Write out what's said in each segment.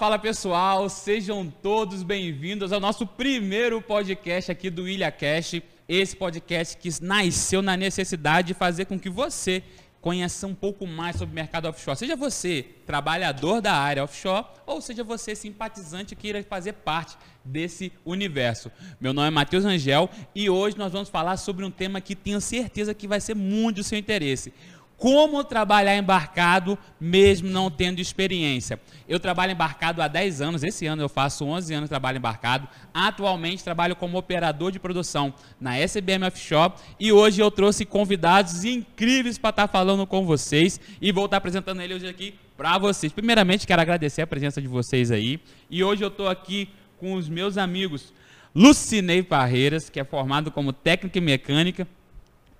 Fala, pessoal, sejam todos bem-vindos ao nosso primeiro podcast aqui do Ilha Cash. Esse podcast que nasceu na necessidade de fazer com que você conheça um pouco mais sobre o mercado offshore. Seja você trabalhador da área offshore ou seja você simpatizante que queira fazer parte desse universo. Meu nome é Matheus Angel e hoje nós vamos falar sobre um tema que tenho certeza que vai ser muito do seu interesse como trabalhar embarcado mesmo não tendo experiência. Eu trabalho embarcado há 10 anos, esse ano eu faço 11 anos de trabalho embarcado. Atualmente trabalho como operador de produção na SBM Offshore e hoje eu trouxe convidados incríveis para estar falando com vocês e vou estar apresentando ele hoje aqui para vocês. Primeiramente, quero agradecer a presença de vocês aí e hoje eu estou aqui com os meus amigos Lucinei Parreiras, que é formado como técnica e mecânica,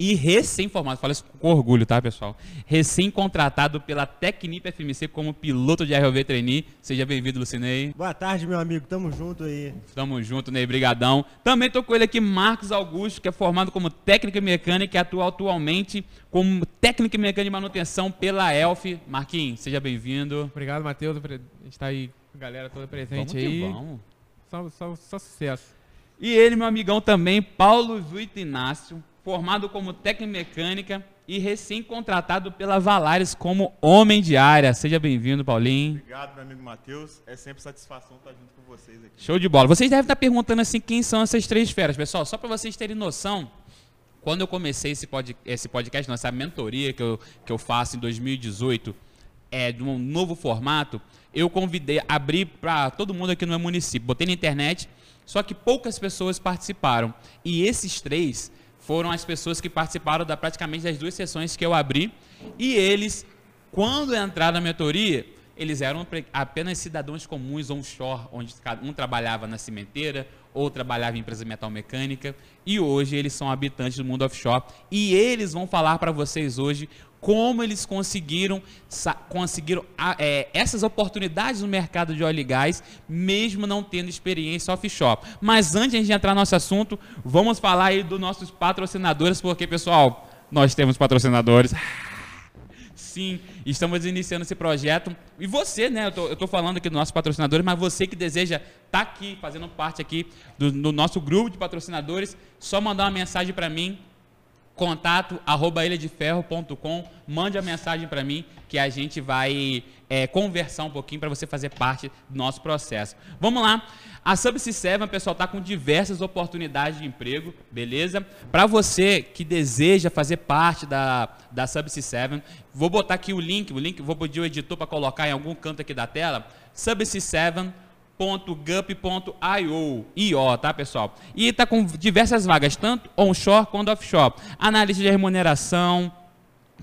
e recém-formado, falo isso com orgulho, tá, pessoal? Recém-contratado pela Tecnip FMC como piloto de ROV Trainee. Seja bem-vindo, Lucinei. Boa tarde, meu amigo. Tamo junto aí. Tamo junto, Ney. Brigadão. Também tô com ele aqui, Marcos Augusto, que é formado como técnico e mecânica e atua atualmente como técnico e mecânica de manutenção pela ELF. Marquinhos, seja bem-vindo. Obrigado, Matheus. A gente tá aí, a galera toda presente vamos aí. vamos. Só, só, só sucesso. E ele, meu amigão também, Paulo Zuito Inácio, formado como técnico mecânica e recém-contratado pela Valares como homem de área. Seja bem-vindo, Paulinho. Obrigado, meu amigo Matheus. É sempre satisfação estar junto com vocês aqui. Show de bola. Vocês devem estar perguntando assim quem são essas três feras, pessoal. Só para vocês terem noção, quando eu comecei esse, pod, esse podcast, nossa mentoria que eu, que eu faço em 2018, é de um novo formato, eu convidei, abri para todo mundo aqui no meu município, botei na internet, só que poucas pessoas participaram. E esses três foram as pessoas que participaram da praticamente das duas sessões que eu abri. E eles, quando entraram na mentoria, eles eram apenas cidadãos comuns onshore, onde um trabalhava na cimenteira, ou trabalhava em empresa metal mecânica, e hoje eles são habitantes do mundo offshore. E eles vão falar para vocês hoje como eles conseguiram, conseguiram é, essas oportunidades no mercado de óleo e gás, mesmo não tendo experiência offshore. Mas antes de entrar no nosso assunto, vamos falar aí dos nossos patrocinadores, porque, pessoal, nós temos patrocinadores. Sim, estamos iniciando esse projeto. E você, né? Eu estou falando aqui dos nossos patrocinadores, mas você que deseja estar tá aqui, fazendo parte aqui do, do nosso grupo de patrocinadores, só mandar uma mensagem para mim contato arroba ilhadeferro.com, mande a mensagem para mim que a gente vai é, conversar um pouquinho para você fazer parte do nosso processo. Vamos lá. A Subsea 7, pessoal, está com diversas oportunidades de emprego, beleza? Para você que deseja fazer parte da, da Subsea 7, vou botar aqui o link, o link, vou pedir o editor para colocar em algum canto aqui da tela, subsea7.com gup.io, IO, tá pessoal? E está com diversas vagas, tanto onshore quanto offshore. Analista de remuneração,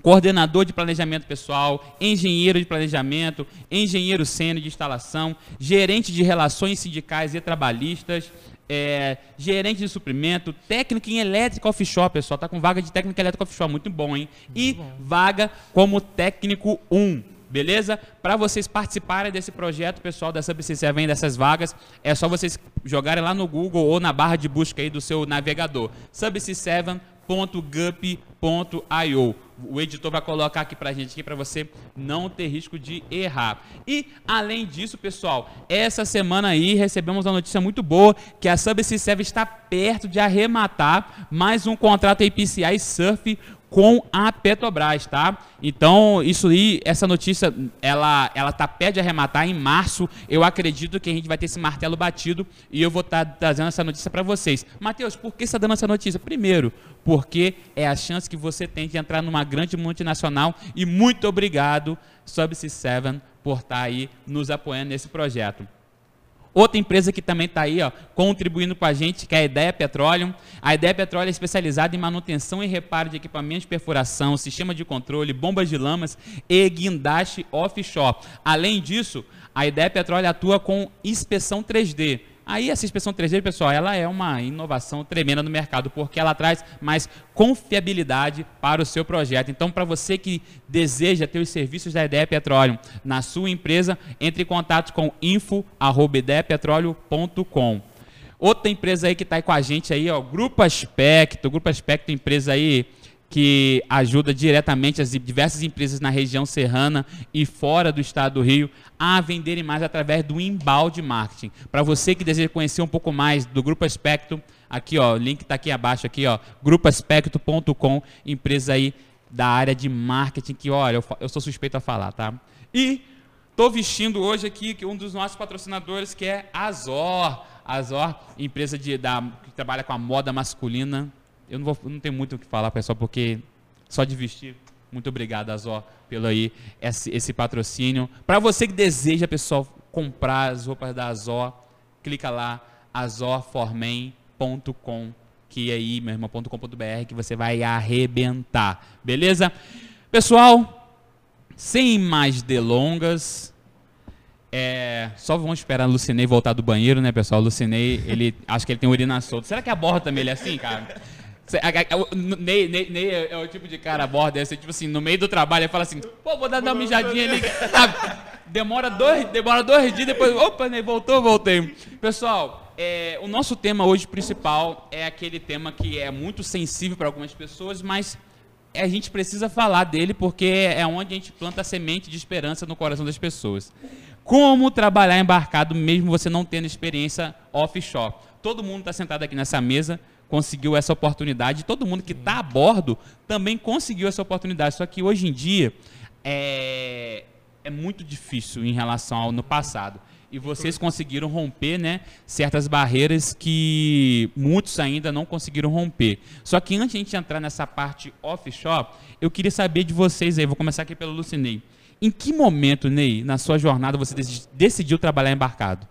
coordenador de planejamento pessoal, engenheiro de planejamento, engenheiro sênior de instalação, gerente de relações sindicais e trabalhistas, é, gerente de suprimento, técnico em elétrica offshore, pessoal. Tá com vaga de técnico elétrico offshore, muito bom, hein? E vaga como técnico 1 beleza? Para vocês participarem desse projeto, pessoal da Subsea vem dessas vagas, é só vocês jogarem lá no Google ou na barra de busca aí do seu navegador. subsea7.gup.io. O editor vai colocar aqui para a gente para você não ter risco de errar. E além disso, pessoal, essa semana aí recebemos uma notícia muito boa que a Subsea 7 está perto de arrematar mais um contrato APCI Surf com a Petrobras, tá? Então, isso aí, essa notícia, ela ela tá perto de arrematar em março. Eu acredito que a gente vai ter esse martelo batido e eu vou estar tá trazendo essa notícia para vocês. Mateus, por que você está dando essa notícia? Primeiro, porque é a chance que você tem de entrar numa grande multinacional e muito obrigado, Subsea 7, por estar tá aí nos apoiando nesse projeto. Outra empresa que também está aí, ó, contribuindo com a gente, que é a Ideia Petróleo. A Ideia Petróleo é especializada em manutenção e reparo de equipamentos de perfuração, sistema de controle, bombas de lamas e guindaste offshore. Além disso, a Ideia Petróleo atua com inspeção 3D Aí essa inspeção 3D, pessoal, ela é uma inovação tremenda no mercado, porque ela traz mais confiabilidade para o seu projeto. Então, para você que deseja ter os serviços da Ideia Petróleo na sua empresa, entre em contato com info@ideiapetróleo.com. Outra empresa aí que está aí com a gente aí, ó, Grupo Aspecto, Grupo Aspecto, empresa aí que ajuda diretamente as diversas empresas na região serrana e fora do estado do Rio a venderem mais através do embalde marketing. Para você que deseja conhecer um pouco mais do Grupo Aspecto, aqui ó, o link está aqui abaixo aqui ó, grupoaspecto.com, empresa aí da área de marketing que olha, eu, eu sou suspeito a falar, tá? E tô vestindo hoje aqui um dos nossos patrocinadores que é Azor. Azor, empresa de, da, que trabalha com a moda masculina eu não, vou, não tenho muito o que falar, pessoal, porque só de vestir. Muito obrigado, Azó, pelo aí esse, esse patrocínio. Para você que deseja, pessoal, comprar as roupas da Azó, clica lá, azorformen.com, que é aí, meu irmão.com.br, que você vai arrebentar. Beleza? Pessoal, sem mais delongas, é, só vamos esperar o Lucinei voltar do banheiro, né, pessoal? Lucinei, ele, acho que ele tem urina solta. Será que a borra também ele é assim, cara? Ney, Ney, Ney é, é o tipo de cara borda, é assim, tipo assim, no meio do trabalho, ele fala assim, pô, vou dar uma mijadinha ali. Demora dois, demora dois dias, depois, opa, Ney, voltou, voltei. Pessoal, é, o nosso tema hoje principal é aquele tema que é muito sensível para algumas pessoas, mas a gente precisa falar dele porque é onde a gente planta a semente de esperança no coração das pessoas. Como trabalhar embarcado mesmo você não tendo experiência offshore? Todo mundo está sentado aqui nessa mesa conseguiu essa oportunidade. Todo mundo que está a bordo também conseguiu essa oportunidade. Só que hoje em dia é, é muito difícil em relação ao no passado. E vocês conseguiram romper né, certas barreiras que muitos ainda não conseguiram romper. Só que antes de a gente entrar nessa parte offshore, eu queria saber de vocês aí, vou começar aqui pelo Lucinei. Em que momento, Ney, na sua jornada, você decidiu trabalhar embarcado?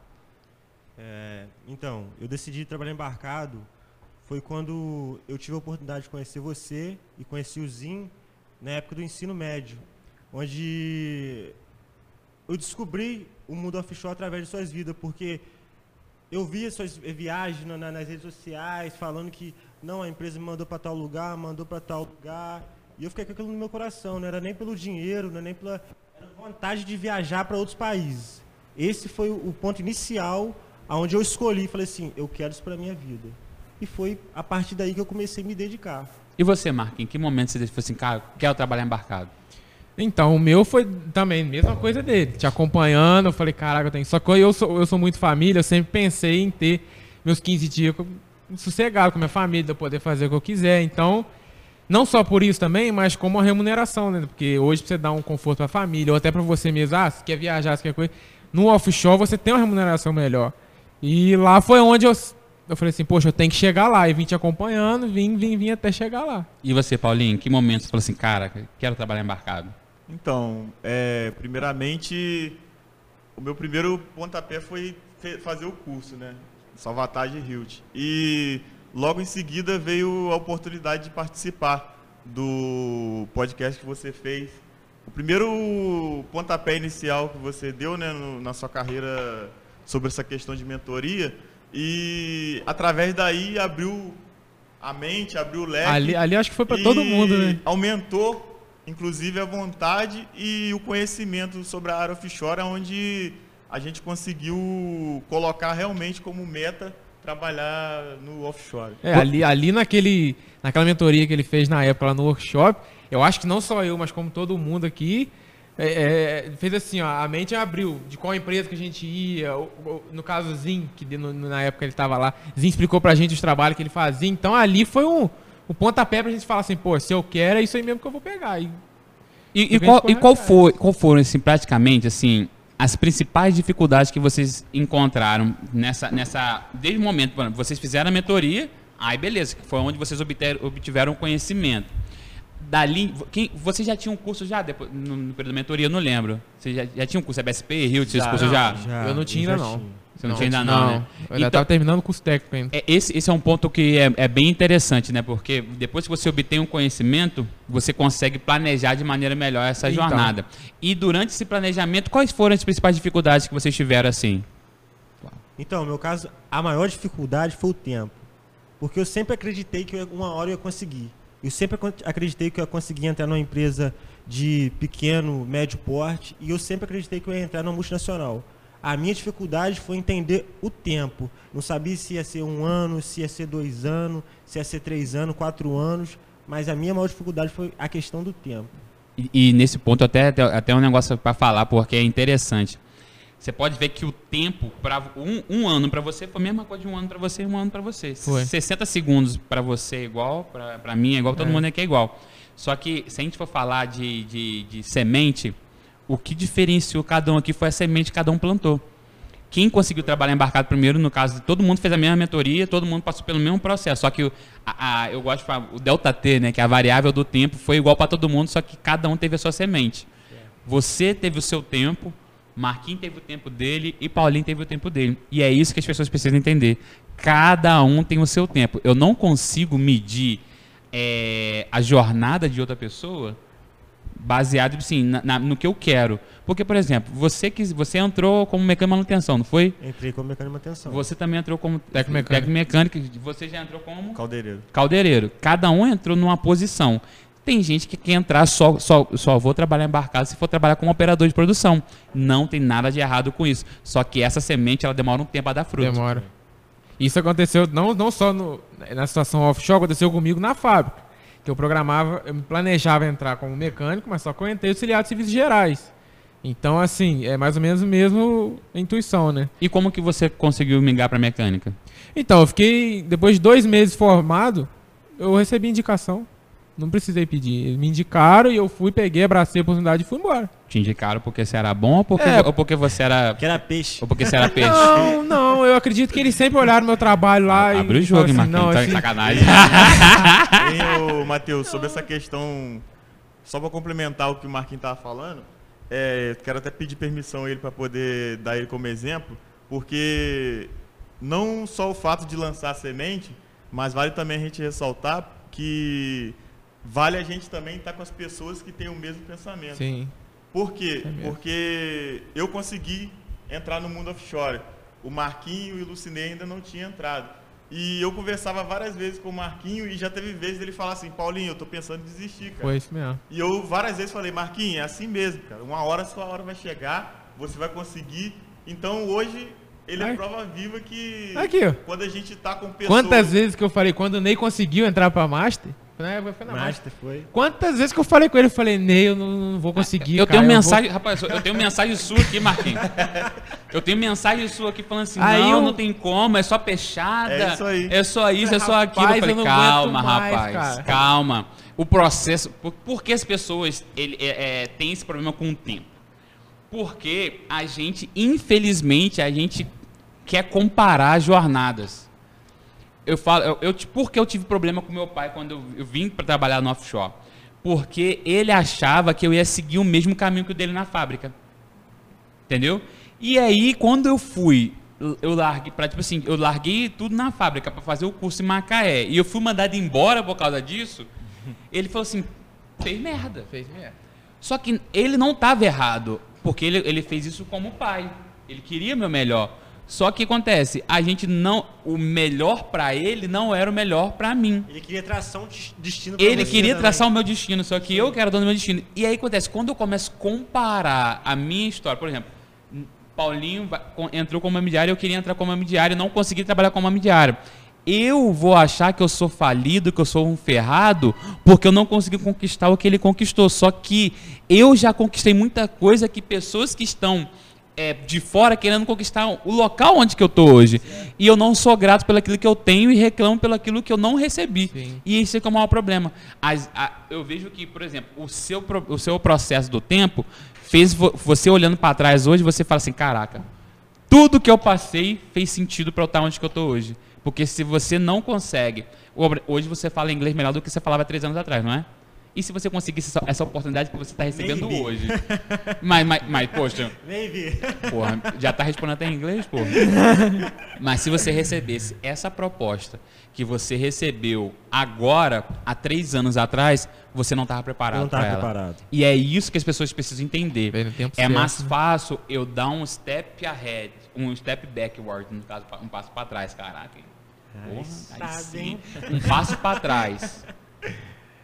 É, então, eu decidi trabalhar embarcado foi quando eu tive a oportunidade de conhecer você e conheci o Zin na época do ensino médio, onde eu descobri o mundo offshore através de suas vidas, porque eu via suas viagens na, nas redes sociais falando que não, a empresa me mandou para tal lugar, mandou para tal lugar, e eu fiquei com aquilo no meu coração, não era nem pelo dinheiro, não era nem pela era vontade de viajar para outros países. Esse foi o ponto inicial aonde eu escolhi, falei assim, eu quero isso para minha vida. E foi a partir daí que eu comecei a me dedicar. E você, Mark, em que momento você falou assim, cara, quero trabalhar embarcado? Então, o meu foi também a mesma coisa dele, te acompanhando, eu falei, caraca, eu tenho. Só que eu sou, eu sou muito família, eu sempre pensei em ter meus 15 dias sossegado com minha família, poder fazer o que eu quiser. Então, não só por isso também, mas como a remuneração, né? Porque hoje pra você dar um conforto pra família, ou até para você mesmo, ah, se quer viajar, se quer coisa. No offshore você tem uma remuneração melhor. E lá foi onde eu eu falei assim, poxa, eu tenho que chegar lá. E vim te acompanhando, vim, vim, vim até chegar lá. E você, Paulinho, em que momento você falou assim, cara, quero trabalhar embarcado? Então, é, primeiramente, o meu primeiro pontapé foi fazer o curso, né? Salvatagem Hilt. E logo em seguida veio a oportunidade de participar do podcast que você fez. O primeiro pontapé inicial que você deu né, no, na sua carreira sobre essa questão de mentoria e através daí abriu a mente, abriu o leque. Ali, ali acho que foi para todo mundo, né? Aumentou, inclusive, a vontade e o conhecimento sobre a área offshore, onde a gente conseguiu colocar realmente como meta trabalhar no offshore. É, ali, ali naquele, naquela mentoria que ele fez na época lá no workshop, eu acho que não só eu, mas como todo mundo aqui, é, é, fez assim, ó, a mente abriu de qual empresa que a gente ia. no caso, Zin, que no, na época ele estava lá, Zin explicou pra gente os trabalhos que ele fazia. Então ali foi um, um pontapé pra gente falar assim, pô, se eu quero, é isso aí mesmo que eu vou pegar. E, e, e qual, e qual, foi, qual foram, assim, praticamente, assim, as principais dificuldades que vocês encontraram nessa. nessa desde o momento, vocês fizeram a mentoria, aí beleza, que foi onde vocês obter, obtiveram conhecimento dali. Quem, você já tinha um curso já depois, no, no período da mentoria? Eu não lembro. Você já, já tinha um curso BSP, Rio, tinha esse curso já? já? Eu não tinha ainda não. Você não, não tinha ainda não, não, né? Eu ainda estava então, terminando o curso técnico ainda. É, esse, esse é um ponto que é, é, bem interessante, né? Porque depois que você obtém um conhecimento, você consegue planejar de maneira melhor essa então. jornada. E durante esse planejamento, quais foram as principais dificuldades que vocês tiveram assim? Então, no meu caso, a maior dificuldade foi o tempo. Porque eu sempre acreditei que uma hora eu ia conseguir. Eu sempre acreditei que eu ia conseguir entrar numa empresa de pequeno, médio porte, e eu sempre acreditei que eu ia entrar numa multinacional. A minha dificuldade foi entender o tempo. Não sabia se ia ser um ano, se ia ser dois anos, se ia ser três anos, quatro anos. mas a minha maior dificuldade foi a questão do tempo. E, e nesse ponto até- até um negócio para falar porque é interessante. Você pode ver que o tempo para um, um ano para você foi a mesma coisa de um ano para você e um ano para você. Foi. 60 segundos para você é igual, para mim é igual, todo É. mundo aqui é igual. Só que se a gente for falar de, de, de semente, o que diferenciou cada um aqui foi a semente que cada um plantou. Quem conseguiu trabalhar embarcado primeiro, no caso, todo mundo fez a mesma mentoria, todo mundo passou pelo mesmo processo. Só que a- a- eu gosto de falar, o delta T, né, que é a variável do tempo, foi igual para todo mundo, só que cada um teve a sua semente. Você teve o seu tempo, Marquinhos teve o tempo dele e Paulinho teve o tempo dele. E é isso que as pessoas precisam entender. Cada um tem o seu tempo. Eu não consigo medir é, a jornada de outra pessoa baseado assim, na- na- no que eu quero. Porque, por exemplo, você que você entrou como mecânico de manutenção, não foi? Entrei como mecânico de manutenção. Você também entrou como Técnico mecânico. técnico mecânico. Você já entrou como Caldeireiro. caldeireiro. Cada um entrou numa posição. Tem gente que quer entrar só, só, só vou trabalhar embarcado se for trabalhar como operador de produção. Não tem nada de errado com isso. Só que essa semente ela demora um tempo a dar fruto. Demora. Isso aconteceu não, não só no- na situação offshore, aconteceu comigo na fábrica. Que eu programava, eu planejava entrar como mecânico, mas só que eu entrei auxiliar de serviços gerais. Então, assim, é mais ou menos o mesmo intuição, né? E como que você conseguiu migrar para mecânica? Então, eu fiquei, depois de dois meses formado, eu recebi indicação. Não precisei pedir. Eles me indicaram e eu fui, peguei, abracei a oportunidade e fui embora. Te indicaram porque você era bom ou porque, É. ou porque você era Que era peixe. ou porque você era peixe? Não, não, eu acredito que eles sempre olharam meu trabalho lá e. Abre o jogo, hein, falaram Marquinhos? Tá esse- sacanagem. Matheus, sobre essa questão, só para complementar o que o Marquinhos estava falando, é, quero até pedir permissão a ele para poder dar ele como exemplo, porque não só o fato de lançar a semente, mas vale também a gente ressaltar que vale a gente também estar com as pessoas que têm o mesmo pensamento. Sim. Por quê? É. Porque eu consegui entrar no mundo offshore. O Marquinho e o Lucinei ainda não tinham entrado. E eu conversava várias vezes com o Marquinho e já teve vezes ele falar assim, Paulinho, eu tô pensando em desistir, cara. Foi isso mesmo. E eu várias vezes falei, Marquinhos, é assim mesmo, cara. Uma hora a sua hora vai chegar, você vai conseguir. Então hoje ele Ai. é prova viva que Aqui, ó. quando a gente tá com pessoas. Quantas vezes que eu falei, quando o Ney conseguiu entrar pra Master? Né, foi na Master. Foi. Quantas vezes que eu falei com ele, eu falei, Ney, eu não, não vou conseguir. Eu cara, tenho vou- mensagem, rapaz, eu tenho mensagem sua aqui, Marquinhos. Eu tenho mensagem sua aqui falando assim, Aí não, eu- não tem como, é só peixada. É isso aí. É só isso, é só aquilo. Eu falei, eu não calma, mais, rapaz, cara." calma. O processo, por, por que as pessoas ele, é, é, têm esse problema com o tempo? Porque a gente, infelizmente, a gente quer comparar jornadas. Eu falo, eu, eu, por que eu tive problema com meu pai quando eu, eu vim para trabalhar no offshore? Porque ele achava que eu ia seguir o mesmo caminho que o dele na fábrica. Entendeu? E aí, quando eu fui, eu larguei, pra, tipo assim, eu larguei tudo na fábrica para fazer o curso em Macaé. E eu fui mandado embora por causa disso. Ele falou assim: fez merda. Fez merda. Só que ele não estava errado, porque ele, ele fez isso como pai. Ele queria meu melhor. Só que acontece, a gente não, o melhor para ele não era o melhor para mim. Ele queria traçar um des- destino pra Ele queria também. traçar o meu destino, só que eu que era dono do meu destino. E aí acontece, quando eu começo a comparar a minha história, por exemplo, Paulinho entrou como amidiário, eu queria entrar como amidiário, não consegui trabalhar como amidiário. Eu vou achar que eu sou falido, que eu sou um ferrado, porque eu não consegui conquistar o que ele conquistou. Só que eu já conquistei muita coisa que pessoas que estão é, de fora querendo conquistar o local onde que eu tô hoje. E eu não sou grato pelo aquilo que eu tenho e reclamo pelo aquilo que eu não recebi. Sim. E esse é que é o maior problema. As- a- eu vejo que, por exemplo, o seu, o seu processo do tempo fez vo- você olhando para trás hoje, você fala assim, caraca, tudo que eu passei fez sentido para eu estar onde que eu tô hoje. Porque se você não consegue, hoje você fala inglês melhor do que você falava três anos atrás, não é? E se você conseguisse essa, essa oportunidade que você está recebendo vi. hoje? mas, mas, mas, poxa, vi. Porra, já tá respondendo até em inglês, porra. Mas se você recebesse essa proposta que você recebeu agora, há três anos atrás, você não estava preparado não tava pra ela. preparado. E é isso que as pessoas precisam entender. É certo, mais fácil eu dar um step ahead, um step backward, no caso, um passo para trás, caraca. Porra, aí sim. Um passo para trás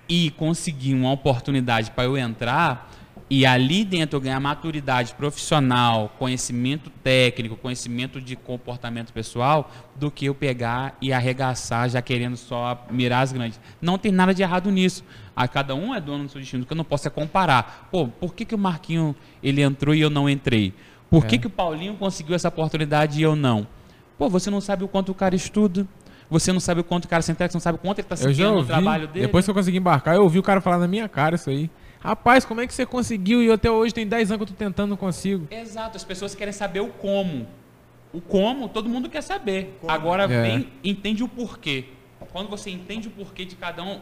e conseguir uma oportunidade para eu entrar E ali dentro eu ganhar maturidade profissional, conhecimento técnico, conhecimento de comportamento pessoal, do que eu pegar e arregaçar já querendo só mirar as grandes. Não tem nada de errado nisso. A cada um é dono do seu destino, que eu não posso é comparar. Pô, por que, que o Marquinho ele entrou e eu não entrei? Por que, É. que o Paulinho conseguiu essa oportunidade e eu não? Pô, você não sabe o quanto o cara estuda, você não sabe o quanto o cara se entrega, você não sabe o quanto ele está no ouvi, trabalho dele. depois que eu consegui embarcar, eu ouvi o cara falar na minha cara isso aí. Rapaz, como é que você conseguiu? E eu até hoje tem 10 anos que eu tô tentando, não consigo. Exato, as pessoas querem saber o como. O como, todo mundo quer saber. Como? Agora É. vem, entende o porquê. Quando você entende o porquê de cada um,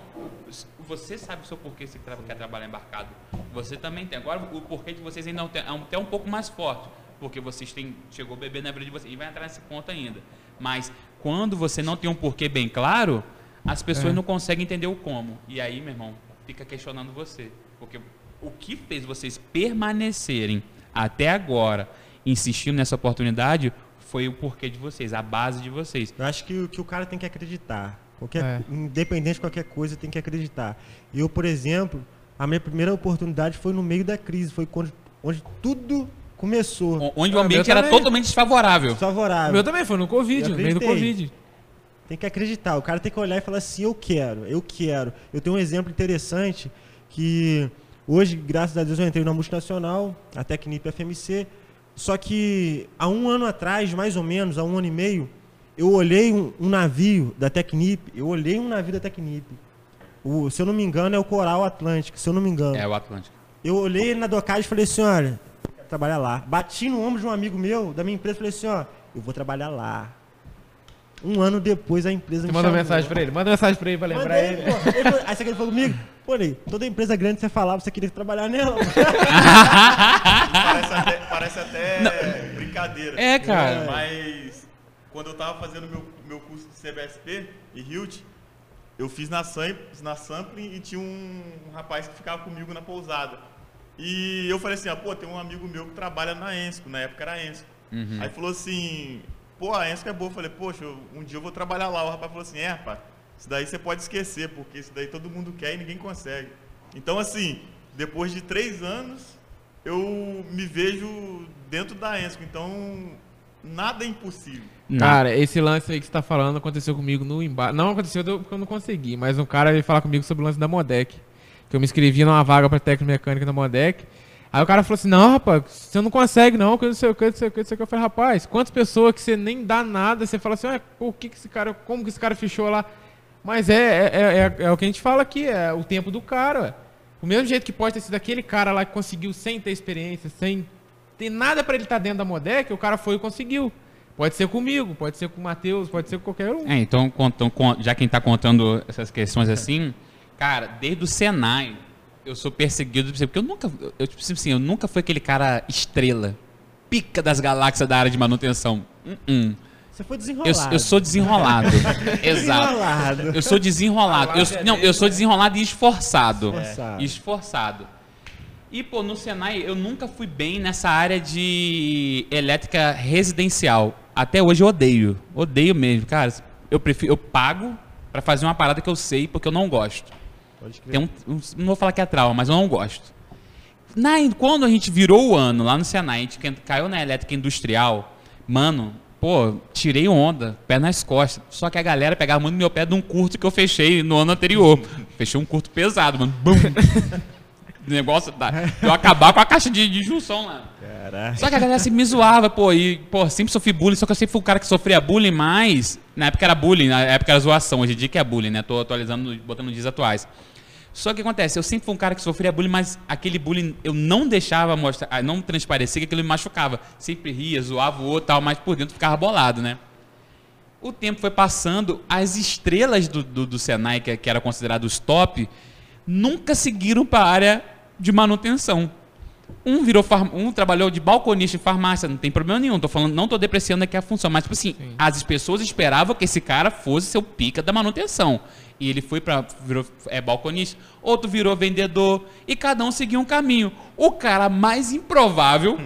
você sabe o seu porquê você tra- quer trabalhar embarcado. Você também tem. Agora o porquê de vocês ainda é um- até um pouco mais forte, porque vocês têm chegou o bebê na vida de vocês e vai entrar nesse ponto ainda. Mas quando você não tem um porquê bem claro, as pessoas É. não conseguem entender o como. E aí, meu irmão, fica questionando você, porque o que fez vocês permanecerem até agora insistindo nessa oportunidade foi o porquê de vocês, a base de vocês. Eu acho que, o- que o cara tem que acreditar. Qualquer, É. Independente de qualquer coisa, tem que acreditar. Eu, por exemplo, a minha primeira oportunidade foi no meio da crise, foi quando, onde tudo começou. O- Onde o Ah, ambiente era também. totalmente desfavorável. O Favorável. meu também foi no Covid, no meio do. Covid. Tem que acreditar. O cara tem que olhar e falar assim: eu quero, eu quero. Eu tenho um exemplo interessante que hoje, graças a Deus, eu entrei na multinacional, a Tecnip FMC. Só que há um ano atrás, mais ou menos, há um ano e meio, eu olhei um, um navio da Tecnip. Eu olhei um navio da Tecnip. O, se eu não me engano, é o Coral Atlântico, se eu não me engano. É o Atlântico. Eu olhei na docagem e falei assim, olha, trabalhar lá. Bati no ombro de um amigo meu, da minha empresa, e falei assim, ó, eu vou trabalhar lá. Um ano depois a empresa Você me manda chamou. mensagem pra ele, manda mensagem pra ele pra lembrar Mandei, ele. pô. Ele falou- Aí você falou comigo, pô, Ney, toda empresa grande você falava, você queria trabalhar nela. Parece até, parece até brincadeira. É, cara. Mas quando eu tava fazendo meu, meu curso de CBSP e Hilt, eu fiz na, Sam, na Sampling e tinha um, um rapaz que ficava comigo na pousada. E eu falei assim, ah, pô, tem um amigo meu que trabalha na Ensco, na época era Ensco. Uhum. Aí falou assim, pô, a Ensco é boa. Eu falei, poxa, um dia eu vou trabalhar lá. O rapaz falou assim, é, rapaz, isso daí você pode esquecer, porque isso daí todo mundo quer e ninguém consegue. Então, assim, depois de três anos, eu me vejo dentro da Ensco. Então, nada é impossível. Cara, esse lance aí que você tá falando aconteceu comigo no embarque. Não aconteceu porque eu não consegui, mas um cara veio falar comigo sobre o lance da Modec. Que eu me inscrevi numa vaga pra técnico mecânica da Modec. Aí o cara falou assim: Não, rapaz, você não consegue, não, que eu não sei o que, não sei o que, não sei o que. Eu falei: Rapaz, quantas pessoas que você nem dá nada, você fala assim: por que, que esse cara, como que esse cara fechou lá? Mas é, é, é, é- é o que a gente fala aqui, é o tempo do cara, ué. O mesmo jeito que pode ter sido aquele cara lá que conseguiu sem ter experiência, sem ter nada pra ele estar dentro da Modec, o cara foi e conseguiu. Pode ser comigo, pode ser com o Matheus, pode ser com qualquer um. É, então, já quem está contando essas questões assim, cara, desde o Senai, eu sou perseguido, porque eu nunca, eu, tipo assim, eu nunca fui aquele cara estrela, pica das galáxias da área de manutenção. Uh -uh. Você foi Eu, desenrolado. eu sou desenrolado. Exato. Desenrolado. Eu sou desenrolado. Eu, não, eu sou desenrolado e esforçado. Esforçado. Esforçado. E, pô, no Senai eu nunca fui bem nessa área de elétrica residencial. Até hoje eu odeio. Odeio mesmo, cara. Eu prefiro, eu pago pra fazer uma parada que eu sei porque eu não gosto. Tem um, um- não vou falar que é trauma, mas eu não gosto. Na, quando a gente virou o ano lá no Senai, a gente caiu na elétrica industrial, mano, pô, tirei onda, pé nas costas. Só que a galera pegava muito no meu pé de um curto que eu fechei no ano anterior. Fechei um curto pesado, mano. Bum. O negócio da, eu acabar com a caixa de, de junção lá. Caraca. Só que a galera sempre me zoava, pô, e, pô, sempre sofri bullying, só que eu sempre fui o cara que sofria bullying mais. Na época era bullying, na época era zoação, hoje em dia que é bullying, né? Tô atualizando, botando dias atuais. Só que acontece, eu sempre fui um cara que sofria bullying, mas aquele bullying eu não deixava mostrar, ah, não transparecer que aquilo me machucava. Sempre ria, zoava o outro tal, mas por dentro ficava bolado, né? O tempo foi passando, as estrelas do, do, do Senai, que, que eram considerados top, nunca seguiram para a área de manutenção. Um virou um trabalhou de balconista em farmácia, não tem problema nenhum. Tô falando, não tô depreciando aqui a função, mas tipo assim, Sim. as pessoas esperavam que esse cara fosse seu pica da manutenção. E ele foi para virou é balconista, outro virou vendedor e cada um seguiu um caminho. O cara mais improvável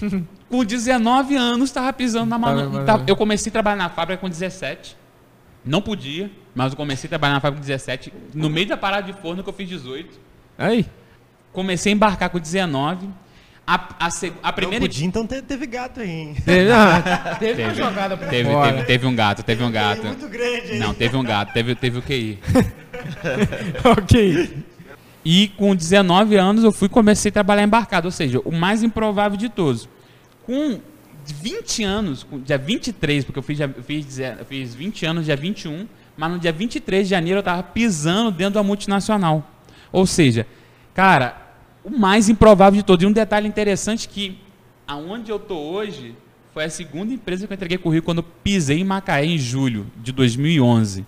com 19 anos estava pisando na Tava- manutenção. Eu comecei a trabalhar na fábrica com 17. Não podia, mas eu comecei a trabalhar na fábrica com 17, no meio da parada de forno que eu fiz 18. Aí, comecei a embarcar com 19. A, a, a primeira. Não podia, então te- teve gato aí, hein? Teve, não, teve uma jogada pra Teve, fora. teve, teve um gato, teve um gato. Muito grande aí. Não, teve um gato, teve, teve o QI. ok. E com 19 anos eu fui comecei a trabalhar embarcado, ou seja, o mais improvável de todos. Com 20 anos, com, dia 23, porque eu fiz, eu fiz, eu fiz 20 anos dia 21, mas no dia 23 de janeiro eu estava pisando dentro da multinacional. Ou seja, cara, o mais improvável de todos. E um detalhe interessante que aonde eu tô hoje foi a segunda empresa que eu entreguei currículo quando eu pisei em Macaé em julho de 2011.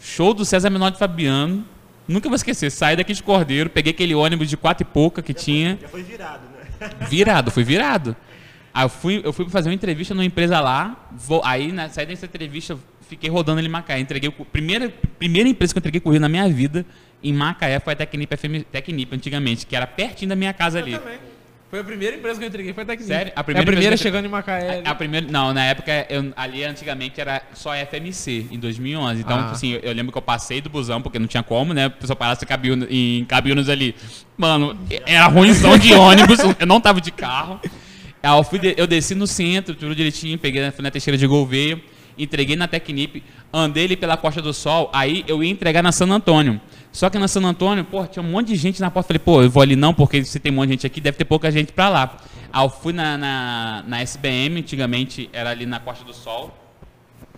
Show do César Menor de Fabiano. Nunca vou esquecer. Saí daqui de Cordeiro, peguei aquele ônibus de quatro e pouca que tinha. Já foi virado, né? Virado, fui virado. Aí eu fui, eu fui fazer uma entrevista numa empresa lá. vou- aí, na saída dessa entrevista, fiquei rodando ali em Macaé. Entreguei primeira, primeira empresa que eu entreguei currículo na minha vida em Macaé foi a Tecnip, FM, Tecnip antigamente, que era pertinho da minha casa ali. Foi a primeira empresa que eu entreguei, foi a Tecnip. Sério? A A primeira primeira, empresa que- chegando em Macaé. A, a primeira, não, na época, eu- ali antigamente era só FMC, em 2011. Então, Ah. assim, eu, eu lembro que eu passei do busão, porque não tinha como, né? A pessoa parasse em cabinos ali. Mano, era ruimzão de ônibus, eu não tava de carro. Eu, fui de- eu desci no centro, tudo direitinho, peguei na, na Teixeira de Gouveia, entreguei na Tecnip, andei ali pela Costa do Sol, aí eu ia entregar na San Antônio. Só que na San Antônio, pô, tinha um monte de gente na porta. Falei, pô, eu vou ali não, porque se tem um monte de gente aqui, deve ter pouca gente pra lá. Aí eu fui na, na, na SBM, antigamente era ali na Costa do Sol.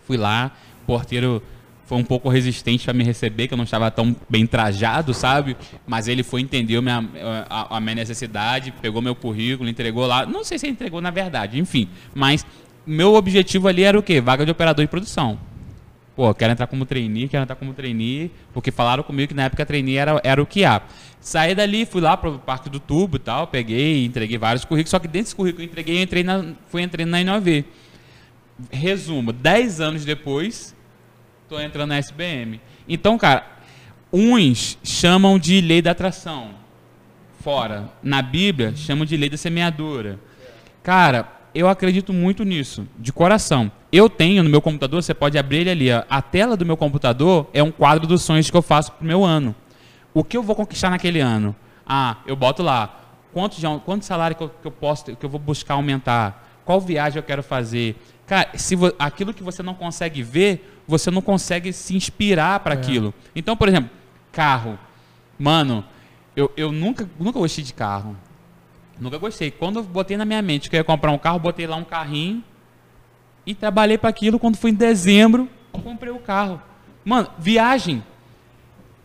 Fui lá, o porteiro foi um pouco resistente para me receber, que eu não estava tão bem trajado, sabe? Mas ele foi, entendeu minha, a, a minha necessidade, pegou meu currículo, entregou lá. Não sei se entregou na verdade, enfim. Mas meu objetivo ali era o quê? Vaga de operador de produção. Pô, quero entrar como trainee, quero entrar como trainee, porque falaram comigo que na época trainee era, era o que há. Saí dali, fui lá pro Parque do Tubo e tal, peguei, entreguei vários currículos, só que dentro desse currículo eu entreguei, eu entrei na, fui entrei na INOV. Resumo, 10 anos depois, tô entrando na SBM. Então, cara, uns chamam de lei da atração, fora. Na Bíblia, chamam de lei da semeadura. Cara, eu acredito muito nisso, de coração. Eu tenho no meu computador, você pode abrir ele ali, ó, a tela do meu computador é um quadro dos sonhos que eu faço pro meu ano. O que eu vou conquistar naquele ano? Ah, eu boto lá, quanto, de, quanto salário que eu, que eu posso, que eu vou buscar aumentar? Qual viagem eu quero fazer? Cara, se vo- aquilo que você não consegue ver, você não consegue se inspirar para aquilo. Então, por exemplo, carro. Mano, eu, eu nunca, nunca gostei de carro. Nunca gostei. Quando eu botei na minha mente que eu ia comprar um carro, botei lá um carrinho e trabalhei para aquilo. Quando foi em dezembro, eu comprei o carro. Mano, viagem.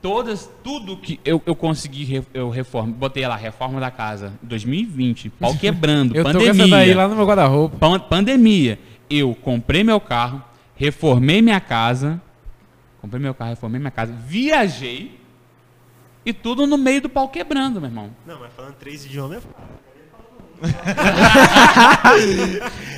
Todas, tudo que eu, eu consegui, eu reforma, botei lá, reforma da casa, 2020, pau quebrando, Eu tô pandemia. essa daí lá no meu guarda-roupa. Pan- pandemia. Eu comprei meu carro, reformei minha casa, comprei meu carro, reformei minha casa, viajei e tudo no meio do pau quebrando, meu irmão. Não, mas falando três idiomas é foda.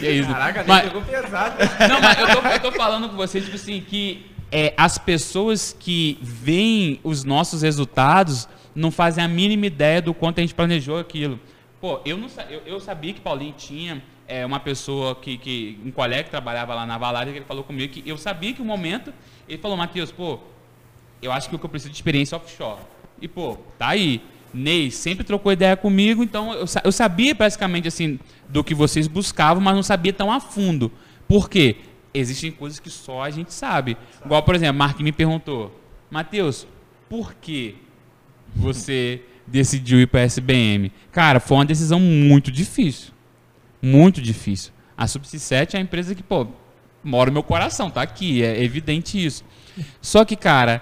É isso. Caraca, Mas- pegou pesado. Não, mas eu tô, eu tô falando com vocês, tipo assim, que é, as pessoas que veem os nossos resultados não fazem a mínima ideia do quanto a gente planejou aquilo. Pô, eu, não, eu, eu sabia que Paulinho tinha é, uma pessoa que, que. um colega que trabalhava lá na Valaria, que ele falou comigo que eu sabia que o momento. Ele falou, Matheus, pô, eu acho que o que eu preciso de experiência é offshore. E, pô, tá aí. Ney sempre trocou ideia comigo, então eu, eu sabia basicamente assim do que vocês buscavam, mas não sabia tão a fundo. Por quê? Existem coisas que só a gente sabe. Igual, por exemplo, Mark me perguntou, Matheus, por que você decidiu ir para a SBM? Cara, foi uma decisão muito difícil. Muito difícil. A 7 é a empresa que, pô, mora no meu coração, tá aqui, é evidente isso. Só que, cara,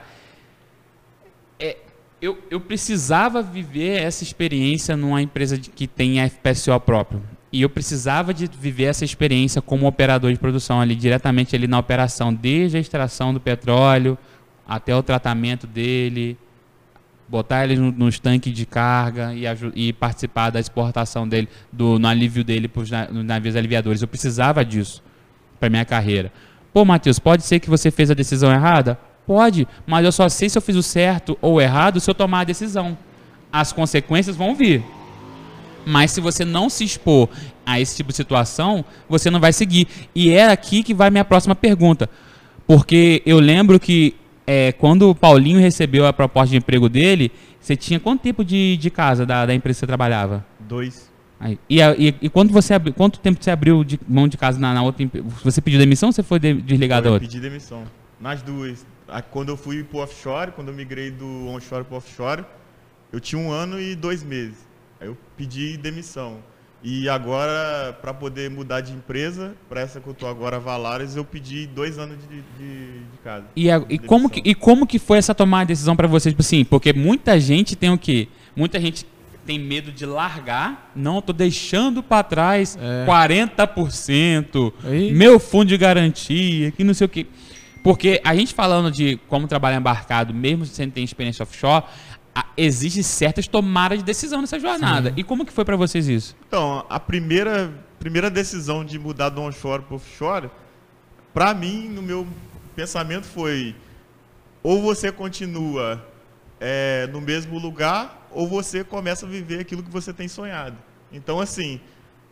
eu, eu precisava viver essa experiência numa empresa de- que tem FPSO próprio. E eu precisava de viver essa experiência como operador de produção ali, diretamente ali na operação, desde a extração do petróleo até o tratamento dele, botar ele no- nos tanques de carga e, e participar da exportação dele, do, no alívio dele para os navios aliviadores. Eu precisava disso para minha carreira. Pô, Matheus, pode ser que você fez a decisão errada? Pode, mas eu só sei se eu fiz o certo ou o errado se eu tomar a decisão. As consequências vão vir. Mas se você não se expor a esse tipo de situação, você não vai seguir. E é aqui que vai minha próxima pergunta. Porque eu lembro que é, quando o Paulinho recebeu a proposta de emprego dele, Você tinha quanto tempo de, de casa da, da empresa que você trabalhava? Dois. Aí, e, e, e quando você abri- quanto tempo você abriu de mão de casa na, na outra empresa? Você pediu demissão ou você foi de- desligado da eu pedi demissão. Nas duas. Quando eu fui pro offshore, quando eu migrei do onshore pro offshore, eu tinha um ano e dois meses. Aí eu pedi demissão. E agora, para poder mudar de empresa, para essa que eu tô agora, Valares, eu pedi dois anos de, de, de casa. E, a- e como que, e como que foi essa tomada de decisão pra você? Tipo assim, porque muita gente tem o quê? Muita gente tem medo de largar. Não, eu tô deixando pra trás É. 40%. Aí- Meu fundo de garantia, que não sei o quê. Porque a gente falando de como trabalhar embarcado, mesmo sem ter experiência offshore, existe certas tomadas de decisão nessa jornada. E como que foi pra vocês isso? Então, a primeira, primeira decisão de mudar do onshore para offshore, para mim, no meu pensamento foi ou você continua é, no mesmo lugar ou você começa a viver aquilo que você tem sonhado. Então, assim,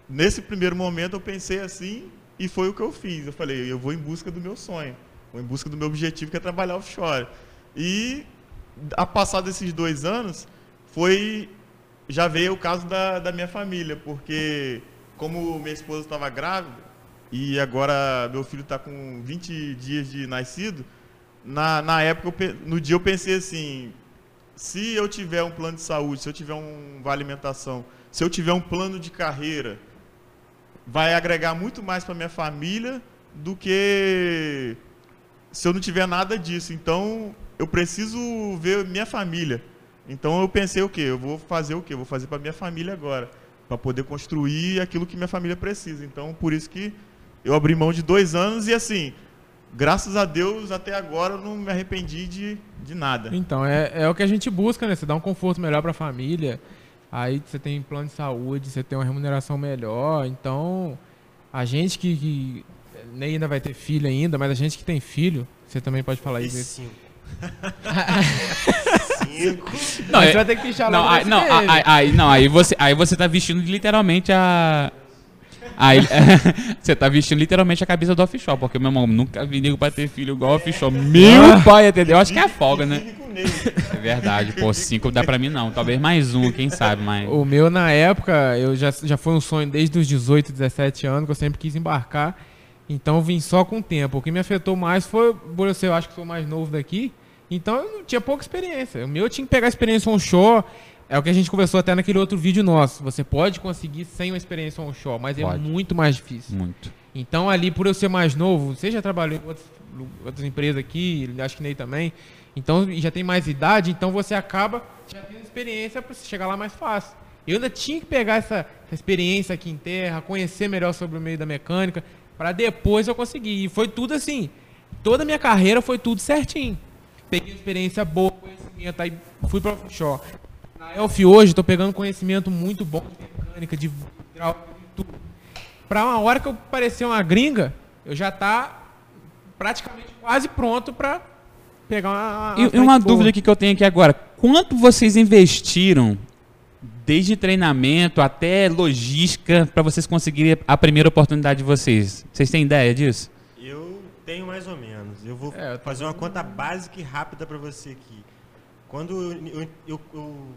nesse primeiro momento eu pensei assim e foi o que eu fiz. Eu falei, eu vou em busca do meu sonho, em busca do meu objetivo que é trabalhar offshore. E a passar desses dois anos foi já veio o caso da, da minha família, porque como minha esposa estava grávida e agora meu filho está com 20 dias de nascido, na, na época, eu no dia eu pensei assim, se eu tiver um plano de saúde, se eu tiver um vale alimentação, se eu tiver um plano de carreira, vai agregar muito mais para minha família do que se eu não tiver nada disso. Então, eu preciso ver minha família. Então, eu pensei o quê? Eu vou fazer o quê? Eu vou fazer para minha família agora, para poder construir aquilo que minha família precisa. Então, por isso que eu abri mão de dois anos e assim, graças a Deus, até agora eu não me arrependi de, de nada. Então, é, é o que a gente busca, né? Você dá um conforto melhor pra família. Aí você tem plano de saúde, você tem uma remuneração melhor. Então, a gente que, que nem ainda vai ter filho ainda, mas a gente que tem filho, você também pode falar isso. cinco. cinco. Não, Mas é- você vai ter que pichar Não, aí, não, aí, aí- não, aí você, aí você tá vestindo literalmente a. Aí, você tá vestindo literalmente a cabeça do offshore, porque meu irmão nunca vi nego pra ter filho igual offshore. Meu pai, entendeu? Eu acho que é a folga, né? É verdade, pô, cinco dá pra mim não. Talvez mais um, quem sabe, mas. O meu, na época, eu já, já foi um sonho desde os 18, 17 anos, que eu sempre quis embarcar. Então eu vim só com o tempo. O que me afetou mais foi, por eu ser, eu acho que sou mais novo daqui, então eu não tinha pouca experiência. O meu eu tinha que pegar a experiência onshore. É o que a gente conversou até naquele outro vídeo nosso. Você pode conseguir sem uma experiência onshore, mas é Pode. muito mais difícil. Muito. Então ali, por eu ser mais novo, você já trabalhou em outras, outras empresas aqui, acho que Ney também. Então já tem mais idade, então você acaba já tendo experiência para chegar lá mais fácil. Eu ainda tinha que pegar essa, essa experiência aqui em terra, conhecer melhor sobre o meio da mecânica, para depois eu conseguir. E foi tudo assim. Toda a minha carreira foi tudo certinho. Peguei experiência boa, conhecimento, aí fui para offshore. Na Elf hoje, estou pegando conhecimento muito bom de mecânica, de hidráulica, de tudo. Pra uma hora que eu parecer uma gringa, eu já tá praticamente quase pronto pra pegar uma. E, e uma dúvida aqui que eu tenho aqui agora: quanto vocês investiram, desde treinamento até logística, pra vocês conseguirem a primeira oportunidade de vocês? Vocês têm ideia disso? Eu tenho mais ou menos. Eu vou É, eu fazer uma conta básica e rápida para você aqui. Quando eu, eu- eu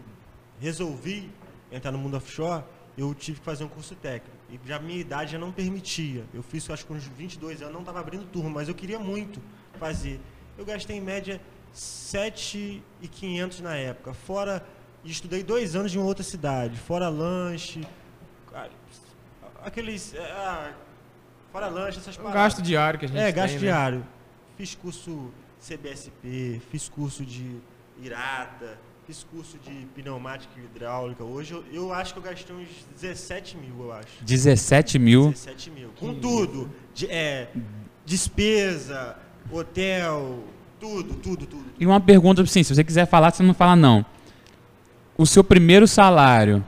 resolvi entrar no mundo offshore, eu tive que fazer um curso técnico. E já minha idade já não permitia. Eu fiz, acho que uns 22 anos, não estava abrindo turma, mas eu queria muito fazer. Eu gastei em média 7,500 na época. Fora, e estudei dois anos em outra cidade. Fora lanche, aqueles... ah, fora lanche, essas Um paradas. gasto diário que a gente É, tem, gasto né? diário. Fiz curso CBSP, fiz curso de Irata, fiz curso de pneumática e hidráulica. Hoje eu, eu acho que eu gastei uns 17 mil, eu acho. 17 mil. 17 mil. Com tudo. De- é, despesa, hotel, tudo, tudo, tudo. E uma pergunta assim: se você quiser falar, você não fala não. O seu primeiro salário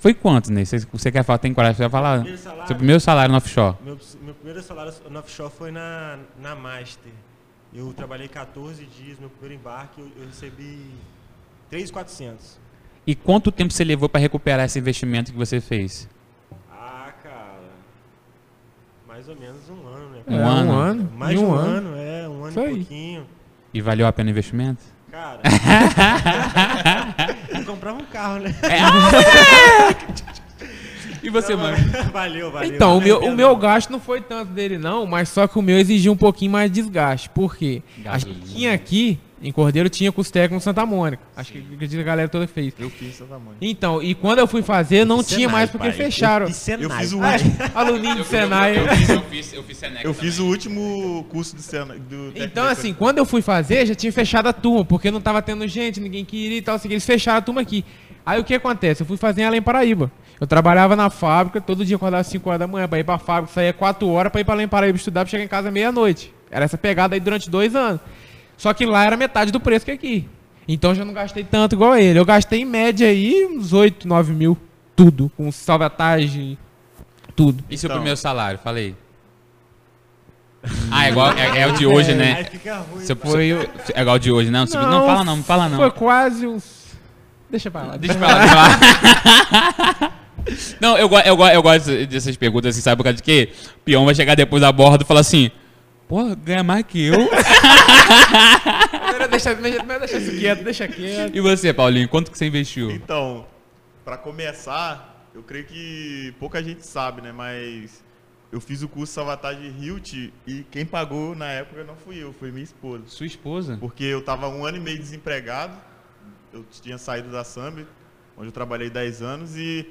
foi quanto, né? Você, você quer falar, tem coragem de falar? Primeiro salário, Seu primeiro salário no offshore. meu, meu primeiro salário no offshore foi na, na Master. Eu trabalhei 14 dias, meu primeiro embarque, eu, eu recebi 3,400. E quanto tempo você levou para recuperar esse investimento que você fez? Ah, cara. Mais ou menos um ano, né? Um É, ano. um ano. Mais de um um ano. ano, é, um ano Isso e pouquinho. E valeu a pena o investimento? Cara, comprava um carro, né? E você, mano? valeu, valeu. Então, o meu, o meu gasto não foi tanto dele, não, mas só que o meu exigia um pouquinho mais de desgaste. Por quê? A gente Gasolina. tinha aqui, em Cordeiro, tinha Costec no Santa Mônica. Acho que acredito que a galera toda fez. Eu fiz Santa Mônica. Então, e quando eu fui fazer, não Senai, tinha mais porque pai. fecharam. Eu fiz Senai. Eu fiz o Ah, último. Aluninho de Senai. Eu, fiz, eu fiz, eu fiz Seneca Eu fiz o também. último curso do Sena. Do Então, técnico assim, quando eu fui fazer, já tinha fechado a turma, porque não tava tendo gente, ninguém queria e tal, assim, eles fecharam a turma aqui. Aí o que acontece? Eu fui fazer em Além Paraíba. Eu trabalhava na fábrica, todo dia acordava às 5 horas da manhã pra ir pra fábrica, saía 4 horas pra ir pra Além Paraíba estudar pra chegar em casa meia-noite. Era essa pegada aí durante dois anos. Só que lá era metade do preço que aqui. Então eu já não gastei tanto igual ele. Eu gastei em média aí uns 8, 9 mil. Tudo. Com salvatagem, tudo. E seu Então. primeiro salário? Falei. Ah, é igual, é, é o de hoje, Aí né? fica ruim. Seu, Foi seu- o- é igual o de hoje, não? Não, não fala não, não fala não. Foi quase uns. Deixa pra lá. Deixa pra lá, deixa pra lá. Não, eu, eu, eu gosto dessas perguntas, assim, sabe por causa de quê? O peão vai chegar depois da borda e falar assim, pô, ganha mais que eu. Melhor deixar, melhor deixar isso quieto, deixa quieto. e você, Paulinho, quanto que você investiu? Então, pra começar, eu creio que pouca gente sabe, né? Mas eu fiz o curso Salvatagem Hilt e quem pagou na época não fui eu, foi minha esposa. Sua esposa? Porque eu tava um ano e meio desempregado, eu tinha saído da Sambi, onde eu trabalhei 10 anos, e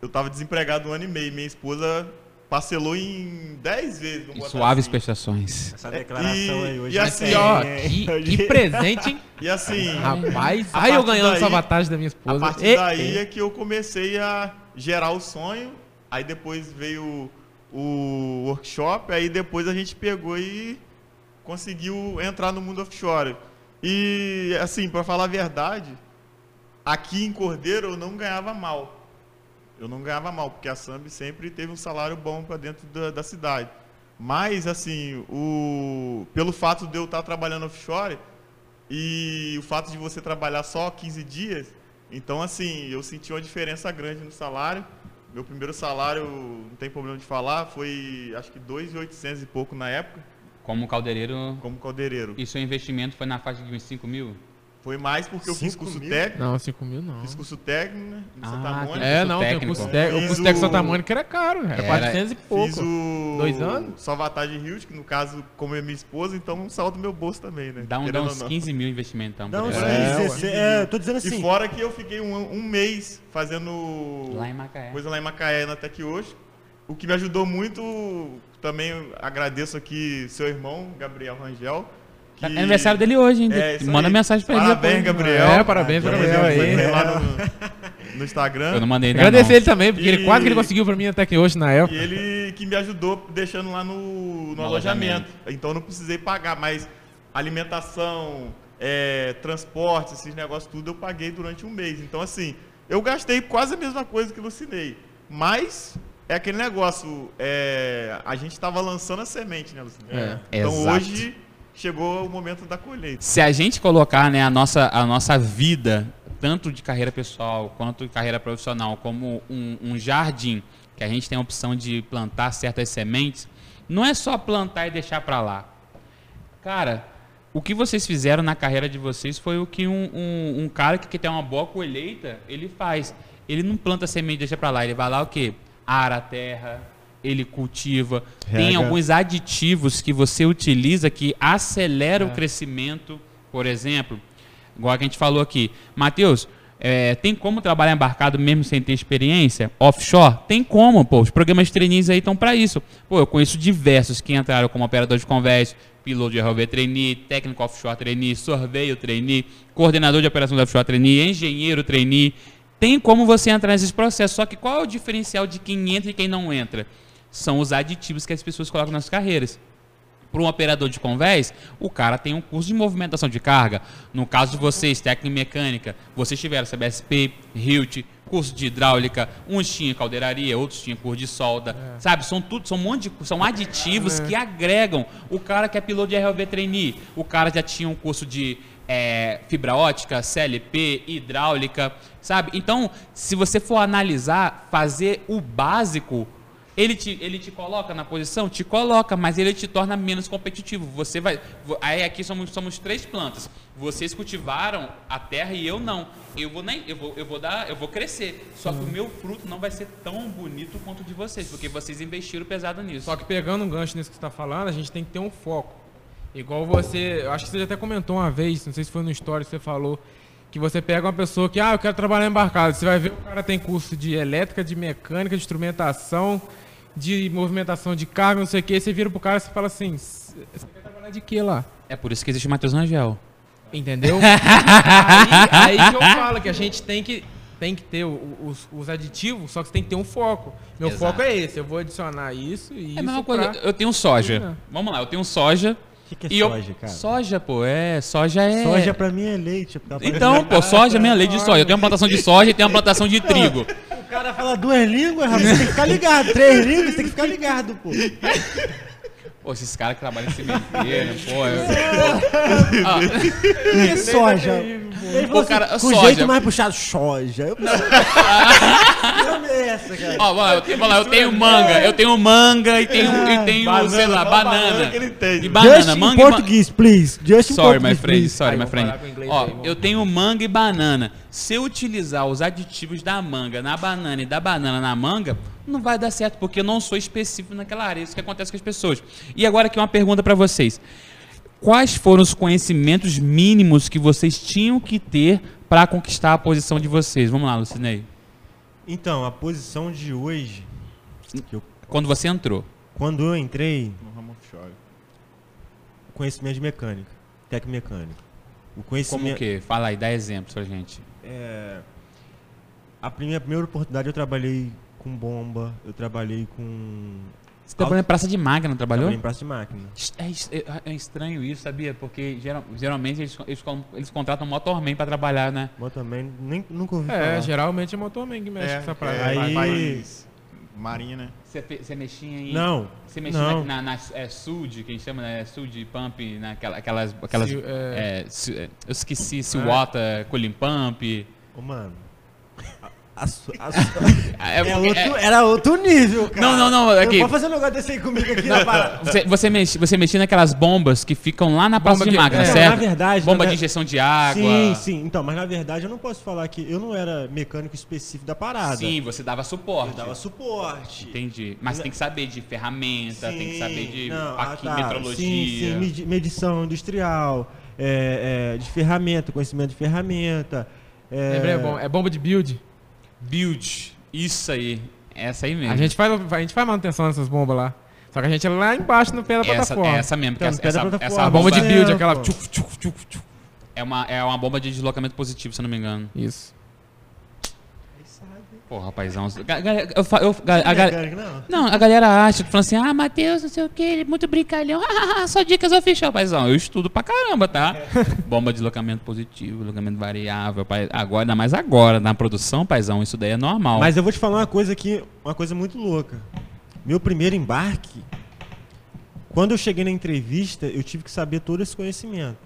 eu tava desempregado um ano e meio. Minha esposa parcelou em 10 vezes. E botar suaves assim. prestações. Essa declaração E- aí hoje. e é assim, E, ó, é- que, hoje- que presente, hein? E assim, Rapaz, A aí eu ganhando daí- essa vantagem da minha A esposa. partir E- daí e- é que eu comecei a gerar o sonho. Aí depois veio o workshop, aí depois a gente pegou e conseguiu entrar no mundo offshore. E assim, para falar a verdade, aqui em Cordeiro eu não ganhava mal. Eu não ganhava mal, porque a Sambi sempre teve um salário bom para dentro da, da cidade. Mas assim, o pelo fato de eu estar trabalhando offshore, e o fato de você trabalhar só 15 dias, então assim, eu senti uma diferença grande no salário. Meu primeiro salário, não tem problema de falar, foi acho que 2.800 e pouco na época, Como caldeireiro, como caldeireiro. e seu investimento foi na faixa de uns 5 mil? Foi mais porque eu fiz curso mil? técnico, Não, 5 mil não. fiz curso técnico né, em Santa Ah, Mônica. É, curso não, tem o técnico. custo técnico. O Fiz custo técnico Santa Mônica era caro, era Era- 400 e pouco. Fiz o Dois anos? Salvatagem Hilt, que no caso, como é minha esposa, então saiu do meu bolso também, né? Dá, um, dá uns ou não. 15 mil investimento, então. Dá uns. É, 15, 16. É, eu tô dizendo assim. E fora que eu fiquei um, um mês fazendo Lá em Macaé. coisa lá em Macaé, na Tec hoje. O que me ajudou muito, também agradeço aqui seu irmão, Gabriel Rangel. Que... É aniversário dele hoje, hein? É, Manda aí. mensagem pra ele. Parabéns. Gabriel. É, parabéns, Já Gabriel aí. lá no, no Instagram. Eu não mandei ainda Agradecer não. ele também, porque ele E- quase que ele conseguiu pra mim até que hoje na E época. ele que me ajudou deixando lá no, no No alojamento. alojamento. Então eu não precisei pagar, mas alimentação, é, transporte, esses negócios tudo eu paguei durante um mês. Então assim, eu gastei quase a mesma coisa que Lucinei. Mas é aquele negócio, é, a gente estava lançando a semente, né, Lucinei? É. Então Exato. hoje chegou o momento da colheita. Se a gente colocar né, a, nossa, a nossa vida, tanto de carreira pessoal quanto de carreira profissional, como um, um jardim, que a gente tem a opção de plantar certas sementes, não é só plantar e deixar para lá. Cara, o que vocês fizeram na carreira de vocês foi o que um, um, um cara que quer ter uma boa colheita, ele faz. Ele não planta semente e deixa para lá, ele vai lá o quê? Ara a terra, ele cultiva. Tem Rega. alguns aditivos que você utiliza que acelera o crescimento, por exemplo, igual a gente falou aqui. Matheus, é, tem como trabalhar embarcado mesmo sem ter experiência? Offshore? Tem como, pô. Os programas de trainees aí estão para isso. Pô, eu conheço diversos que entraram como operador de convés, piloto de ROV trainee, técnico offshore trainee, sorveio trainee, coordenador de operações offshore trainee, engenheiro trainee. Tem como você entrar nesses processos. Só que qual é o diferencial de quem entra e quem não entra? São os aditivos que as pessoas colocam nas carreiras. Para um operador de convés, o cara tem um curso de movimentação de carga. No caso de vocês, técnica e mecânica, vocês tiveram CBSP, HILT, curso de hidráulica, uns tinham caldeiraria, outros tinham curso de solda. Sabe, são tudo, são um monte de, são aditivos que agregam. O cara que é piloto de ROV trainee, o cara já tinha um curso de é, fibra ótica, CLP, hidráulica, sabe? Então, se você for analisar, fazer o básico Ele te, ele te coloca na posição? Te coloca, mas ele te torna menos competitivo. Você vai. Aí aqui somos, somos três plantas. Vocês cultivaram a terra e eu não. Eu vou nem. Eu vou, eu vou dar. Eu vou crescer. Só que o meu fruto não vai ser tão bonito quanto o de vocês, porque vocês investiram pesado nisso. Só que pegando um gancho nisso que você está falando, a gente tem que ter um foco. Igual você, eu acho que você já até comentou uma vez, não sei se foi no story que você falou, que você pega uma pessoa que, ah, eu quero trabalhar embarcado. Você vai ver o cara tem curso de elétrica, de mecânica, de instrumentação, de movimentação de carga, não sei o que. Você vira pro cara e você fala assim, você quer trabalhar de que lá? É por isso que existe o Matheus Rangel. Entendeu? aí, aí que eu falo que a gente tem que, tem que ter os, os aditivos, só que você tem que ter um foco. Meu Exato. foco é esse, eu vou adicionar isso e É a isso mesma coisa. Eu tenho soja. Não. Vamos lá, eu tenho soja. O que, que é e eu- soja, cara? Soja, pô, é. Soja é. Soja pra mim é leite. Então, pô, soja é minha lei de soja. Eu tenho uma plantação de soja e tenho uma plantação de trigo. O cara fala duas línguas, rapaz, você tem que ficar ligado. Três línguas, você tem que ficar ligado, pô. Pô, esses caras que trabalham em cemitério, pô. Eu... Ah, O que é soja? Ele falou Pô, cara, assim, com soja. jeito mais puxado, soja. Eu... Não é essa, cara. ó, mano, eu tenho, lá, eu tenho manga, eu tenho manga e tenho, e tenho Banana, sei lá, banana. banana que ele entende. E banana, Just manga e ba- português, please. Just in Sorry, my friend, please. sorry, my friend. o Ó, eu tenho manga e banana. Se eu utilizar os aditivos da manga na banana e da banana na manga, não vai dar certo, porque eu não sou específico naquela área. Isso que acontece com as pessoas. E agora aqui uma pergunta pra vocês. Quais foram os conhecimentos mínimos que vocês tinham que ter pra conquistar a posição de vocês? Vamos lá, Lucinei. Então, a posição de hoje, que eu- Quando você entrou. quando eu entrei, No ramo offshore. conhecimento de mecânica, tecmecânica. O Como conhecimento... o quê? Fala aí, dá exemplos pra gente. É, a primeira, primeira oportunidade eu trabalhei com bomba, eu trabalhei com... Você trabalhou em praça de máquina, não trabalhou? Trabalhei em praça de máquina. É, é- é estranho isso, sabia? Porque geral- geralmente eles, eles, eles contratam motorman pra trabalhar, né? Também nem, nunca ouvi É, falar. geralmente é motorman que mexe com essa praia. aí- é, marinha, né? Você, mexia em. Não, Você mexia não. na, na, na é, SUD, que a gente chama, né? SUD Pump, naquela, aquelas. aquelas Se- é. é, su- é, eu esqueci, Seawater, Cooling Pump. Ô, mano. A, a su- a su- É, é outro- é- era outro nível, cara. Não, não, não, aqui. Eu vou fazer um negócio desse aí comigo aqui na parada. você, você, mexe, você mexia naquelas bombas que ficam lá na praça Bomba de que- máquina, é, certo? na verdade, Bomba na de ver- injeção de água. Sim, sim. Então, mas na verdade eu não posso falar que eu não era mecânico específico da parada. Sim, você dava suporte. Eu dava suporte. Entendi. Mas tem que saber de ferramenta, tem que saber de Não, ah, tá. metrologia. Sim, sim, medi- medição industrial, é, é, de ferramenta, conhecimento de ferramenta. É, é, bom, é bomba de build. Build. Isso aí. Essa aí mesmo. A gente, faz, a gente faz manutenção nessas bombas lá. Só que a gente é lá embaixo no pé da essa, plataforma. essa mesmo, porque Então, essa, essa, plataforma. essa a bomba de é, build, aquela. pô. tchuf, tchuf, tchuf, tchuf. é, uma, é uma bomba de deslocamento positivo, se eu não me engano. Isso. Pô, rapazão. Eu, eu, ga- a, ga- Mecânico, não. a galera acha, falando assim, ah, Matheus, não sei o que, ele é muito brincalhão. Ah, só dicas official, paizão. Eu estudo pra caramba, tá? Bomba de deslocamento positivo, deslocamento variável. pai- Agora, ainda mais agora, na produção, paizão, isso daí é normal. Mas eu vou te falar uma coisa aqui, uma coisa muito louca. Meu primeiro embarque, quando eu cheguei na entrevista, eu tive que saber todo esse conhecimento.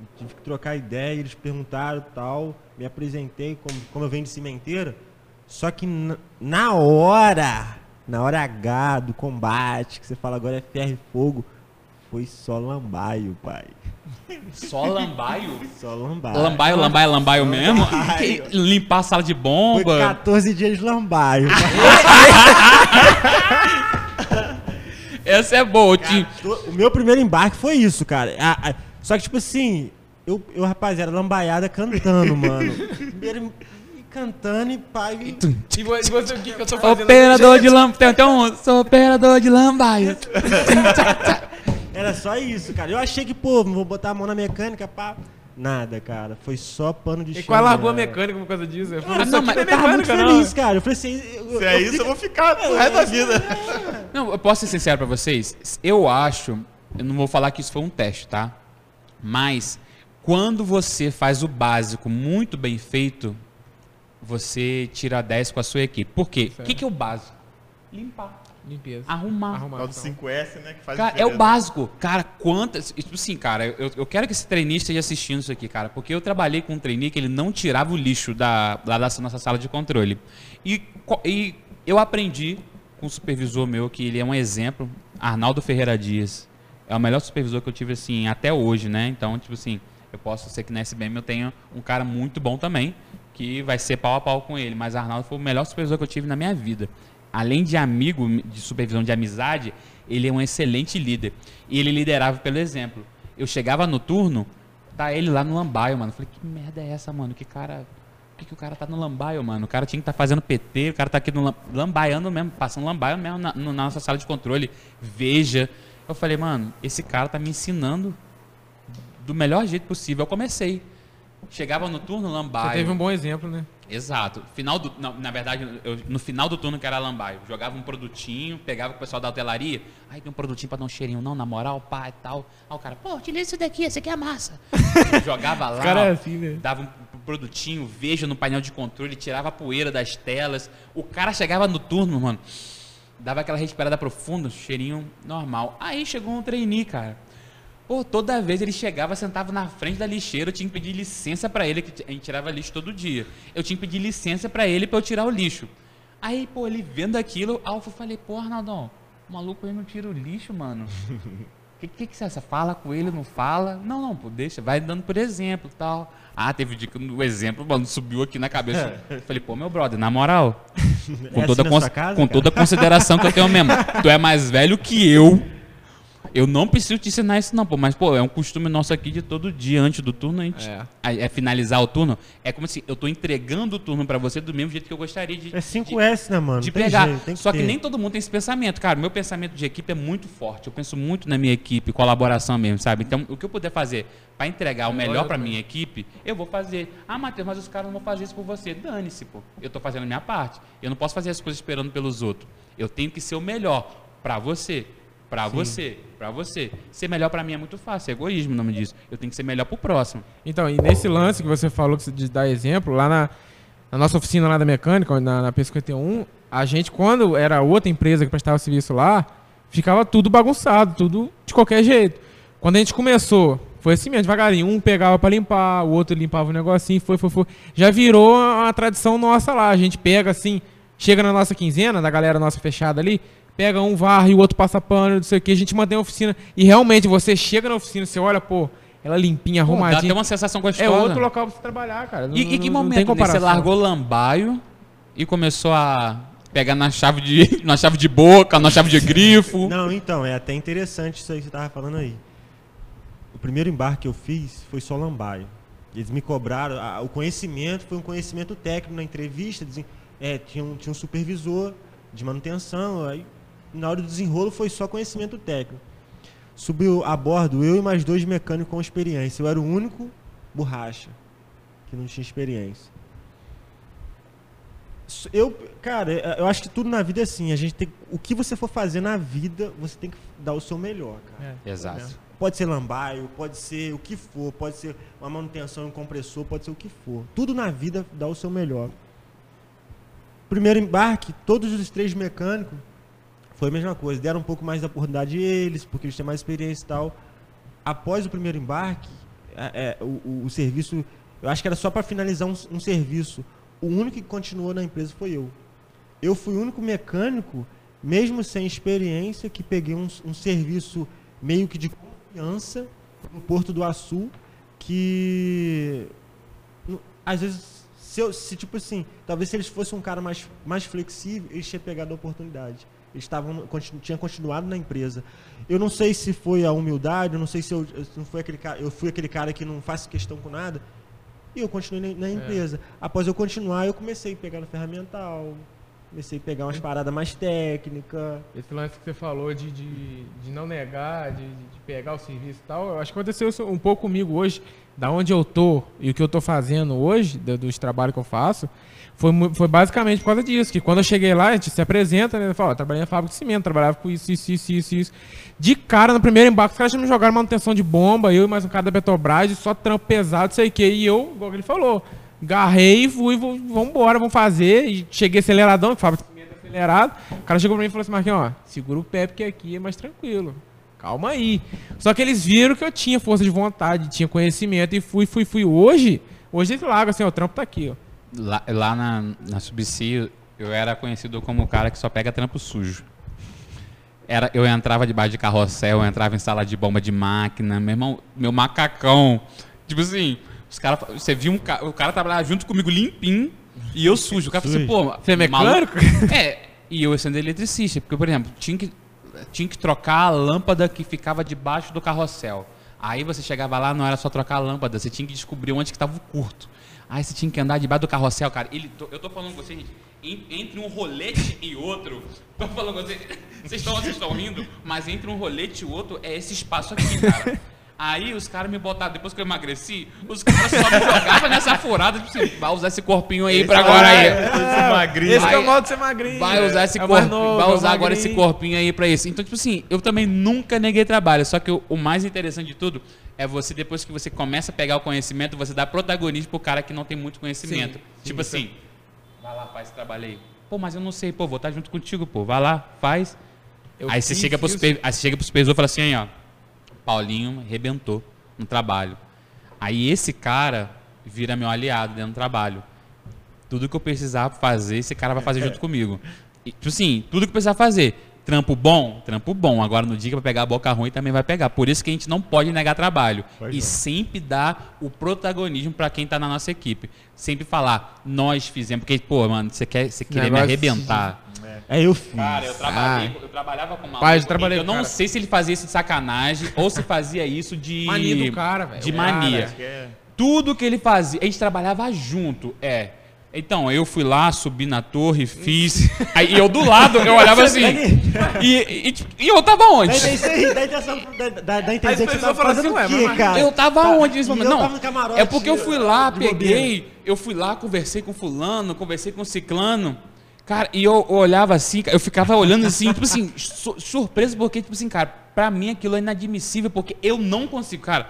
Eu tive que trocar ideia, eles perguntaram tal, me apresentei como, como eu venho de cimenteira. Só que na, hora, na hora H do combate, que você fala agora é ferro e fogo, foi só lambaio, pai. Só lambaio? Só lambaio. Lambaio, lambaio, lambaio mesmo? Lambaio. Limpar a sala de Foi bomba? 14 dias de lambaio. Essa é boa. To- O meu primeiro embarque foi isso, cara. A- a- só que, tipo assim, eu, eu rapaziada, lambaiada cantando, mano. Primeiro cantando e pai. e- E vo- e você, o que, que eu tô fazendo? Operador de lambaio. Tem até um. Sou operador de lambaio. Era só isso, cara. Eu achei que, pô, não vou botar a mão na mecânica, pá. Nada, cara. Foi só pano de E chão. quase largou a mecânica por causa disso. Eu falei, Ah, não, mas é Eu tava muito feliz, não. cara. Eu falei assim. Eu, Se é isso, eu vou ficar pro resto da vida. Não, eu posso ser sincero pra vocês? Eu acho, eu não vou falar que isso foi um teste, tá? Mas quando você faz o básico muito bem feito, você tira 10 com a sua equipe. Por quê? O que, que é o básico? Limpar, Limpeza. arrumar. Arrumar. É o do 5S, né? Que faz Cara, é o básico. Cara, quantas. Tipo assim, cara, eu, eu quero que esse trainee esteja assistindo isso aqui, cara. Porque eu trabalhei com um trainee que ele não tirava o lixo da, lá da nossa sala de controle. E, e eu aprendi com com um supervisor meu que ele é um exemplo, Arnaldo Ferreira Dias. É o melhor supervisor que eu tive, assim, até hoje, né? Então, tipo assim, eu posso ser que na SBM eu tenha um cara muito bom também, que vai ser pau a pau com ele. Mas Arnaldo foi o melhor supervisor que eu tive na minha vida. Além de amigo, de supervisão de amizade, ele é um excelente líder. E ele liderava pelo exemplo. Eu chegava no turno, tá ele lá no lambaio, mano. Eu falei, que merda é essa, mano? Que cara. Por que, que o cara tá no lambaio, mano? O cara tinha que estar tá fazendo PT, o cara tá aqui no lam- lambaiando mesmo, passando lambaio mesmo na, na nossa sala de controle. Veja. Eu falei, mano, esse cara tá me ensinando do melhor jeito possível. Eu comecei. Chegava no turno, lambaio. Você teve um bom exemplo, né? Exato. Final do, não, na verdade, eu- no final do turno que era lambaio, jogava um produtinho, pegava o pessoal da hotelaria. Aí tem um produtinho pra dar um cheirinho, não, na moral, pá e tal. Aí o cara, pô, utiliza isso daqui, esse aqui é massa. jogava lá, cara é assim, né? dava um produtinho, veja no painel de controle, tirava a poeira das telas. O cara chegava no turno, mano, dava aquela respirada profunda, cheirinho normal. Aí chegou um trainee, cara. Pô, toda vez ele chegava, sentava na frente da lixeira, eu tinha que pedir licença pra ele, que a gente tirava lixo todo dia. Eu tinha que pedir licença pra ele pra eu tirar o lixo. Aí, pô, ele vendo aquilo, aí eu falei, pô, Arnaldão, o maluco aí não tira o lixo, mano. O que, que, que você acha? Fala com ele, não fala? Não, não, pô, deixa, vai dando por exemplo e tal. Ah, teve um dia que o exemplo, mano, subiu aqui na cabeça. Eu Falei, pô, meu brother, na moral, com, É toda, assim na cons- casa, com cara? toda a consideração que eu tenho mesmo. Tu é mais velho que eu. Eu não preciso te ensinar isso, não, pô. Mas, pô, é um costume nosso aqui de todo dia, antes do turno, a gente. É. É, finalizar o turno. É como se eu tô entregando o turno pra você do mesmo jeito que eu gostaria de. É de- 5S, né, mano? de tem pegar. jeito, tem Só que ter. nem todo mundo tem esse pensamento. Cara, meu pensamento de equipe é muito forte. Eu penso muito na minha equipe, colaboração mesmo, sabe? Então, o que eu puder fazer pra entregar o melhor pra minha equipe, eu vou fazer. Ah, Matheus, mas os caras não vão fazer isso por você. Dane-se, pô. Eu tô fazendo a minha parte. Eu não posso fazer as coisas esperando pelos outros. Eu tenho que ser o melhor pra você. Pra você, pra você. Ser melhor pra mim é muito fácil, é egoísmo o nome disso. Eu tenho que ser melhor pro próximo. Então, e nesse lance que você falou que você- de dar exemplo, lá na, na nossa oficina lá da mecânica, na, na P51, a gente, quando era outra empresa que prestava serviço lá, ficava tudo bagunçado, tudo de qualquer jeito. Quando a gente começou, foi assim mesmo, devagarinho. Um pegava pra limpar, o outro limpava o negocinho, foi, foi, foi. Já virou uma tradição nossa lá. A gente pega assim, chega na nossa quinzena, da galera nossa fechada ali, pega um varre, o outro passa pano, não sei o que, a gente mantém a oficina. E realmente, você chega na oficina, você olha, pô, ela limpinha, Pô, dá arrumadinha. até uma sensação gostosa. É outro local pra você trabalhar, cara. Não- E, e que não- não momento tem né, você comparação. largou lambaio e começou a pegar na chave de, na chave de boca, na chave de grifo? Não, então, é até interessante isso aí que você tava falando aí. O primeiro embarque que eu fiz foi só lambaio. Eles me cobraram, a- o conhecimento foi um conhecimento técnico na entrevista, dizem- é, tinha, um, tinha um supervisor de manutenção, aí na hora do desenrolo foi só conhecimento técnico. Subiu a bordo eu e mais dois mecânicos com experiência. Eu era o único borracha que não tinha experiência. Eu, cara, é, eu acho que tudo na vida é assim. A gente tem, o que você for fazer na vida, você tem que dar o seu melhor, cara. Exato. Pode ser lambaio, pode ser o que for, pode ser uma manutenção em compressor, pode ser o que for. Tudo na vida dá o seu melhor. Primeiro embarque, todos os três mecânicos foi a mesma coisa. Deram um pouco mais da oportunidade eles, porque eles têm mais experiência e tal. Após o primeiro embarque, é, é, o, o- o serviço, eu acho que era só para finalizar um, um serviço. O único que continuou na empresa foi eu. Eu fui o único mecânico, mesmo sem experiência, que peguei um, um serviço meio que de confiança no Porto do Açu, que às vezes, se, eu, se tipo assim, talvez se eles fossem um cara mais, mais flexível, eles tinham pegado a oportunidade. Eles estavam, tinham continuado na empresa. Eu não sei se foi a humildade, eu não sei se eu, se não foi aquele eu fui aquele cara que não faz questão com nada. E eu continuei na, na empresa. Após eu continuar, eu comecei a pegar no ferramental, comecei a pegar umas paradas mais técnicas. Esse lance que você falou de, de, de não negar, de, de pegar o serviço e tal, eu acho que aconteceu um pouco comigo hoje, da onde eu tô e o que eu tô fazendo hoje, do- dos trabalhos que eu faço, foi, foi basicamente por causa disso, que quando eu cheguei lá, a gente se apresenta, né, eu trabalhei na fábrica de cimento, trabalhava com isso, isso, isso, isso, isso. De cara, no primeiro embarque, os caras me jogaram manutenção de bomba, eu e mais um cara da Petrobras, só trampo pesado, sei o que, e eu, igual ele falou, garrei e fui, vambora, vamos fazer, e cheguei aceleradão, fábrica de cimento acelerado, o cara chegou pra mim e falou assim, Marquinhos, ó, segura o pé porque aqui é mais tranquilo. Calma aí. Só que eles viram que eu tinha força de vontade, tinha conhecimento e fui, fui, fui. Hoje, hoje eles largam assim, ó, o trampo tá aqui, ó. Lá, lá na, na Subsea, eu era conhecido como o cara que só pega trampo sujo. Era, eu entrava debaixo de carrossel, eu entrava em sala de bomba de máquina, meu irmão, meu macacão. Tipo assim, os cara, você viu um ca- o cara trabalhava junto comigo limpinho e eu sujo. O cara falou assim, pô, Você é mecânico? É, e eu sendo eletricista, porque, por exemplo, tinha que, tinha que trocar a lâmpada que ficava debaixo do carrossel. Aí você chegava lá, não era só trocar a lâmpada, você tinha que descobrir onde que estava o curto. Aí você tinha que andar debaixo do carrossel, cara. Ele, eu tô falando com vocês, gente, en- entre um rolete e outro, tô falando com vocês, vocês estão rindo, mas entre um rolete e outro é esse espaço aqui, cara. Aí os caras me botaram, depois que eu emagreci, os caras só me jogavam nessa furada, tipo assim, vai usar esse corpinho aí pra agora aí. Esse magrinho. Esse que é o Vai- modo de ser magrinho. Vai usar esse É o mais corpo, novo, vai é usar agora magrinho. esse corpinho aí pra isso. Então, tipo assim, eu também nunca neguei trabalho. Só que o, o mais interessante de tudo é você, depois que você começa a pegar o conhecimento, você dá protagonismo pro cara que não tem muito conhecimento. tipo assim, vai lá, faz esse trabalho aí. Pô, mas eu não sei, pô, vou estar junto contigo, pô. Vai lá, faz. Eu aí você chega pro super, aí você chega pro supervisor e fala assim, aí, ó, Paulinho arrebentou no trabalho. Aí esse cara vira meu aliado dentro do trabalho. Tudo que eu precisar fazer, esse cara vai fazer junto comigo. E, tipo assim, tudo que eu precisar fazer. Trampo bom? Trampo bom. Agora no dia que vai pegar a boca ruim também vai pegar. Por isso que a gente não pode negar trabalho. Pois e não. sempre dar o protagonismo para quem tá na nossa equipe. Sempre falar, nós fizemos. Porque, pô, mano, você quer você querer me arrebentar. É, eu fiz. Cara, eu, trabalhei, eu trabalhava com uma Pai, eu trabalhei Eu não cara. sei se ele fazia isso de sacanagem ou se fazia isso de. Mania do cara, velho. De mania. cara- É. Tudo que ele fazia, a gente trabalhava junto. É. Então, eu fui lá, subi na torre, fiz. Aí eu do lado, eu olhava assim. E, e, e eu tava onde? Dá, dá intenção, a entender que você tava fazendo assim, o quê, cara? Eu tava Tá, onde nesse momento? Não, tava no camarote, é porque eu fui lá, peguei, eu fui lá, conversei com fulano, conversei com ciclano. Cara, e eu olhava assim, eu ficava olhando assim, tipo assim, su- surpreso, porque, tipo assim, cara, pra mim aquilo é inadmissível, porque eu não consigo, cara.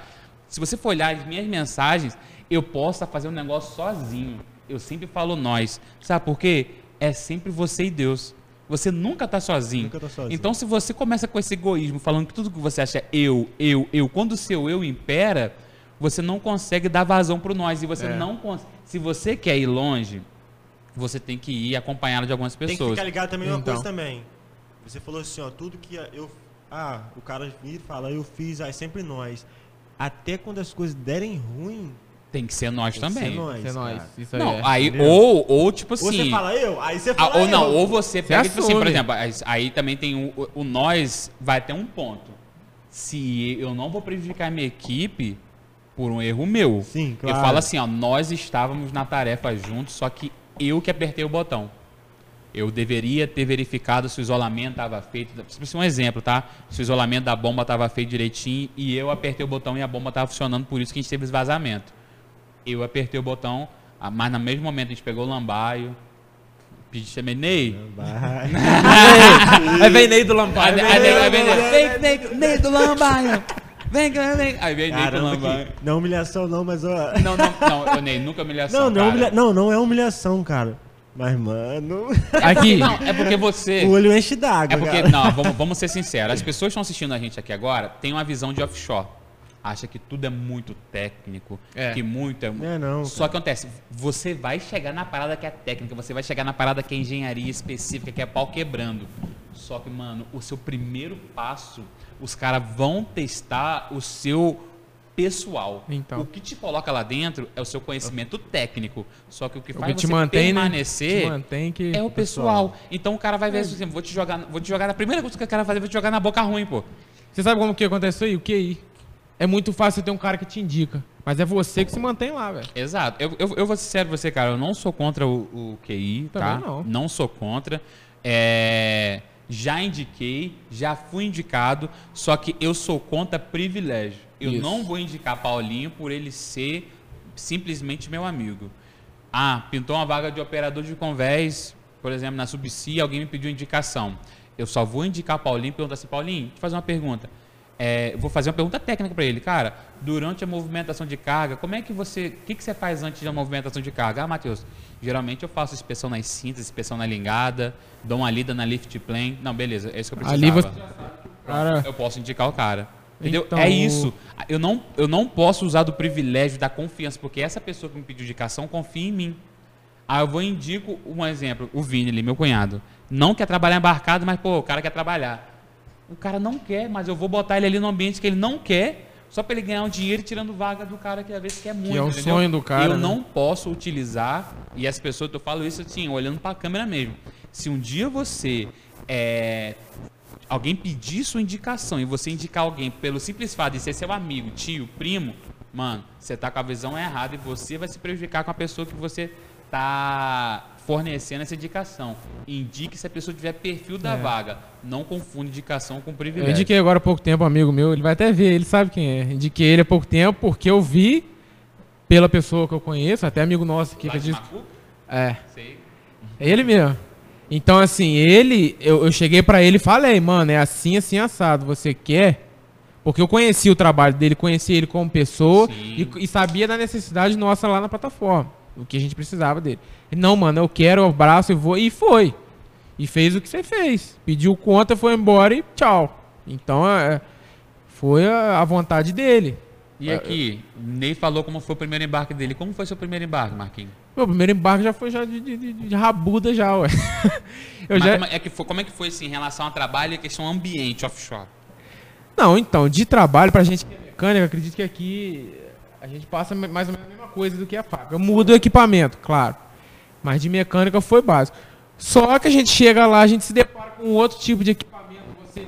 Se você for olhar as minhas mensagens, eu posso fazendo um negócio sozinho. Eu sempre falo nós. Sabe por quê? É sempre você e Deus. Você nunca tá sozinho. Nunca tá sozinho. Então, se você começa com esse egoísmo, falando que tudo que você acha é eu, eu, eu, quando o seu eu impera, você não consegue dar vazão pro nós. E você É. não consegue. Se você quer ir longe, você tem que ir acompanhado de algumas Tem que pessoas. ficar ligado também uma Então. coisa também. Você falou assim, ó, tudo que eu... Ah, o cara vira e fala, eu fiz, aí sempre nós. Até quando as coisas derem ruim, Tem que ser nós tem que também. ser nós, Isso é nóis. cara. Isso aí Não, é. aí, entendeu? ou, ou tipo assim. Ou você fala eu, aí você Ah, fala ou não, eu. ou você pega, tipo assim, por exemplo, aí- também tem o, o- nós, vai ter um ponto. Se eu não vou prejudicar a minha equipe por um erro meu. Sim, Eu claro. falo assim, ó, nós estávamos na tarefa juntos, só que eu que apertei o botão. Eu deveria ter verificado se o isolamento estava feito. Isso é um exemplo, tá? Se o isolamento da bomba estava feito direitinho e eu apertei o botão e a bomba estava funcionando, por isso que a gente teve esse vazamento. Eu apertei o botão, ah, mas no mesmo momento a gente pegou o lambaio, pedi também, Ney, Vai. Aí vem Ney do Lampard. aí, vem, vem do lambaio. Vem, vem, vem. Aí vem Ney do Caramba, lambaio. que... não é humilhação não, mas ó... Não, não, não, ô, Ney, nunca humilhação, Não, não, é humilha... não, não é humilhação, cara. Mas, mano, Aqui. Não, é porque você... o olho enche d'água, É porque, cara. não, vamos, vamos ser sinceros. As pessoas que estão assistindo a gente aqui agora têm uma visão de offshore. Acha que tudo é muito técnico, É. que muito é... Não é não, Só que acontece, você vai chegar na parada que é técnica, você vai chegar na parada que é engenharia específica, que é pau quebrando. Só que, mano, o seu primeiro passo, os caras vão testar o seu pessoal. Então. O que te coloca lá dentro é o seu conhecimento técnico. Só que o que O faz que te você mantém, né? permanecer Te mantém que... é o pessoal. Então o cara vai ver assim, vou te jogar, vou te jogar na primeira coisa que o cara vai fazer, vou te jogar na boca ruim, pô. Você sabe como que acontece isso aí? O QI. É muito fácil você ter um cara que te indica. Mas é você que se mantém lá, velho. Exato. Eu, eu, eu vou ser sério com você, cara. Eu não sou contra o, o QI, tá? Também não. sou contra. É, já indiquei, já fui indicado, só que eu sou contra privilégio. Eu Isso. não vou indicar Paulinho por ele ser simplesmente meu amigo. Ah, pintou uma vaga de operador de convés, por exemplo, na Subcia, alguém me pediu indicação. Eu só vou indicar Paulinho e perguntar assim, Paulinho, deixa eu fazer uma pergunta. É, vou fazer uma pergunta técnica para ele. Cara, durante a movimentação de carga, como é que você. O que, que você faz antes da movimentação de carga? Ah, Matheus, geralmente eu faço inspeção nas cintas, inspeção na ligada, dou uma lida na lift plane. Não, beleza, é isso que eu precisava. Ali você- Cara, Eu posso indicar o cara. Entendeu? Então, é isso. Eu não, eu não posso usar do privilégio da confiança, porque essa pessoa que me pediu indicação confia em mim. Aí eu vou e indico um exemplo, o Vini ali, meu cunhado. Não quer trabalhar embarcado, mas, pô, o cara quer trabalhar. O cara não quer, mas eu vou botar ele ali no ambiente que ele não quer, só para ele ganhar um dinheiro tirando vaga do cara que às vezes quer muito. é o entendeu? sonho do cara, Eu né? não posso utilizar, e as pessoas, eu falo isso assim, olhando para a câmera mesmo. Se um dia você é, alguém pedir sua indicação e você indicar alguém pelo simples fato de ser seu amigo, tio, primo, mano, você tá com a visão errada e você vai se prejudicar com a pessoa que você tá fornecendo essa indicação. Indique se a pessoa tiver perfil da É. vaga. Não confunde indicação com Eu privilégio. indiquei agora há pouco tempo um amigo meu, ele vai até ver, ele sabe quem é. Indiquei ele há pouco tempo porque eu vi pela pessoa que eu conheço, até amigo nosso aqui Lá que de diz. Macuco? É, Sei. é ele mesmo. Então, assim, ele, eu, eu cheguei pra ele e falei, mano, é assim, assim, assado. Você quer? Porque eu conheci o trabalho dele, conheci ele como pessoa e, e sabia da necessidade nossa lá na plataforma. O que a gente precisava dele. Ele, não, mano, eu quero, eu abraço e vou. E foi. E fez o que você fez. Pediu conta, foi embora e tchau. Então, é, foi a, a vontade dele. E aqui, Ney falou como foi o primeiro embarque dele. Como foi seu primeiro embarque, Marquinhos? Meu primeiro embarque já foi já de, de, de- de rabuda já, ué. eu Mas já... como, é que foi, como é que foi assim, em relação ao trabalho e a questão ambiente offshore? Não, então, de trabalho pra gente que é mecânica, acredito que aqui a gente passa mais ou menos a mesma coisa do que a fábrica. Muda o equipamento, claro. Mas de mecânica foi básico. Só que a gente chega lá, a gente se depara com outro tipo de equipamento. Você,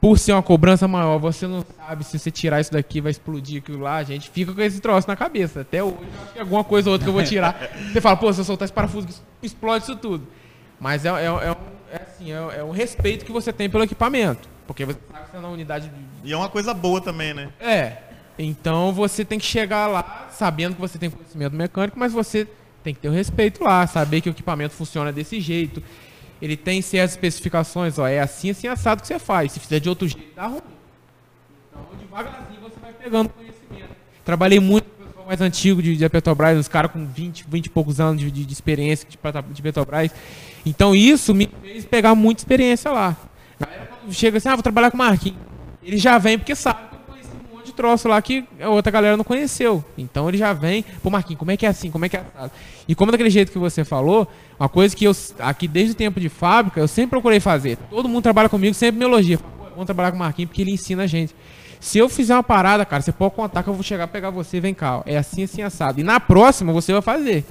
por ser uma cobrança maior, você não sabe se você tirar isso daqui vai explodir aquilo lá. A gente fica com esse troço na cabeça. Até hoje, eu acho que alguma coisa ou outra que eu vou tirar. Você fala, pô, se eu soltar esse parafuso, explode isso tudo. Mas é, é, é um, é assim, é, é um respeito que você tem pelo equipamento. Porque você sabe que você tá na unidade de, E é uma coisa boa também, né? é. Então você tem que chegar lá sabendo que você tem conhecimento mecânico, mas você tem que ter o respeito lá, saber que o equipamento funciona desse jeito. Ele tem certas especificações, ó, é assim, assim, assado que você faz. Se fizer de outro jeito, dá ruim. Então, devagarzinho você vai pegando conhecimento. Trabalhei muito com o pessoal mais antigo de, de Petrobras, os caras com 20, 20 e poucos anos de, de, de experiência de, de Petrobras. Então isso me fez pegar muita experiência lá. Chega assim, ah, vou trabalhar com o Marquinhos. Ele já vem porque sabe que eu conheci um monte troço lá que a outra galera não conheceu. Então ele já vem, pô Marquinhos, como é que é assim, como é que é? E como daquele jeito que você falou, uma coisa que eu, aqui desde o tempo de fábrica, eu sempre procurei fazer. Todo mundo trabalha comigo, sempre me elogia. Pô, é trabalhar com o Marquinhos porque ele ensina a gente. Se eu fizer uma parada, cara, você pode contar que eu vou chegar pegar você, vem cá, ó, é assim, assim, assado. E na próxima você vai fazer.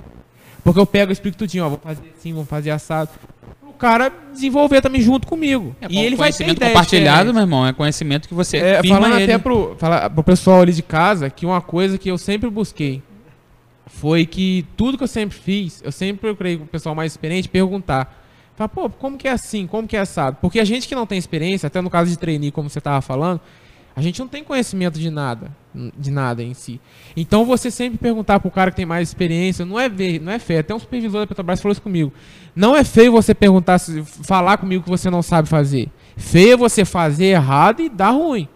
Porque eu pego e explico tudinho, ó, vou fazer assim, vamos fazer assado. O cara desenvolver também junto comigo. É, e ele vai ter compartilhado, meu irmão, é conhecimento que você É, falando ele. até pro, fala, pro pessoal ali de casa que uma coisa que eu sempre busquei foi que tudo que eu sempre fiz, eu sempre procurei o pessoal mais experiente perguntar. Fala, pô, como que é assim? Como que é assado? Porque a gente que não tem experiência, até no caso de trainee, como você tava falando, a gente não tem conhecimento de nada, de nada em si. Então você sempre perguntar pro cara que tem mais experiência, não é ver, não é feio. Até um supervisor da Petrobras falou isso comigo. Não é feio você perguntar, falar comigo que você não sabe fazer. Feio é você fazer errado e dar ruim.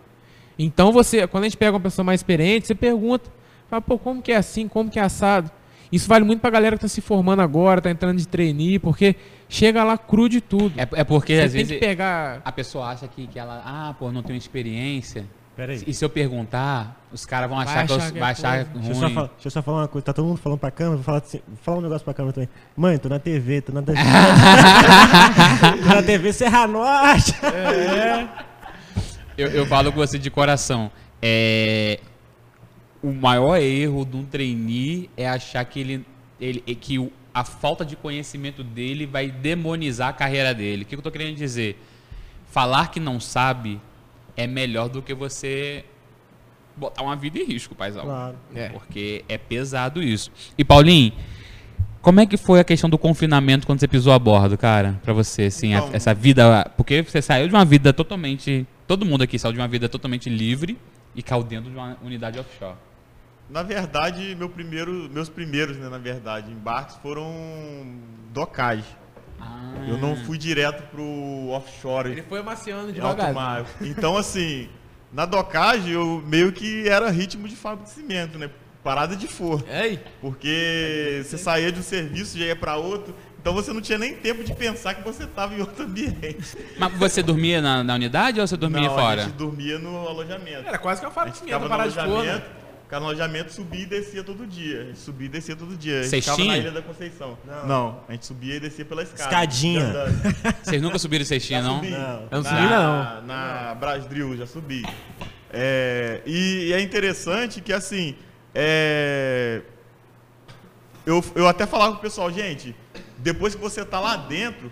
Então você, quando a gente pega uma pessoa mais experiente, você pergunta, fala, pô, como que é assim, como que é assado? Isso vale muito pra galera que tá se formando agora, tá entrando de trainee, porque chega lá cru de tudo. É, é porque você às tem vezes que pegar. a pessoa acha que, que ela, ah, pô, não tenho experiência. Pera aí. E se eu perguntar, os caras vão Vai achar, que eu que é vai achar ruim. Deixa eu, só falar, deixa eu só falar uma coisa. Tá todo mundo falando pra câmera, vou falar, assim, vou falar um negócio pra câmera também. Mãe, tô na TV, tô na TV. tô na TV Serra Norte. Eu, eu falo com você de coração. É, o maior erro de um trainee é achar que ele, ele é que o- a falta de conhecimento dele vai demonizar a carreira dele. O que eu tô querendo dizer? Falar que não sabe é melhor do que você botar uma vida em risco, paizão. Claro. É. Porque é pesado isso. E Paulinho, como é que foi a questão do confinamento quando você pisou a bordo, cara? Pra você, assim, a- Então- essa vida. Porque você saiu de uma vida totalmente. Todo mundo aqui saiu de uma vida totalmente livre e caiu dentro de uma unidade offshore. Na verdade, meu primeiro, meus primeiros, né, na verdade, embarques foram docagem. Eu não fui direto pro offshore. Ele foi maciando em alto devagar. mar. Então, assim, na docagem eu meio que era ritmo de fábrica de cimento, né? Parada de forno. Ei, Porque você saía de um serviço, já ia para outro, então você não tinha nem tempo de pensar que você estava em outro ambiente. Mas você dormia na, na unidade ou você dormia não, fora? a gente dormia no alojamento. era quase que uma fábrica de cimento parar de forno. Ficava no alojamento, subia e descia todo dia. A gente subia e descia todo dia. Ficava na Ilha da Conceição. Não. Não, a gente subia e descia pela escada. Escadinha. Vocês nunca subiram cestinha, não? subi. Não. Eu não Na- subi, não. Na Brasdril, já subi. É, e, e é interessante que, assim, é, eu, eu até falava pro pessoal, gente, depois que você tá lá dentro,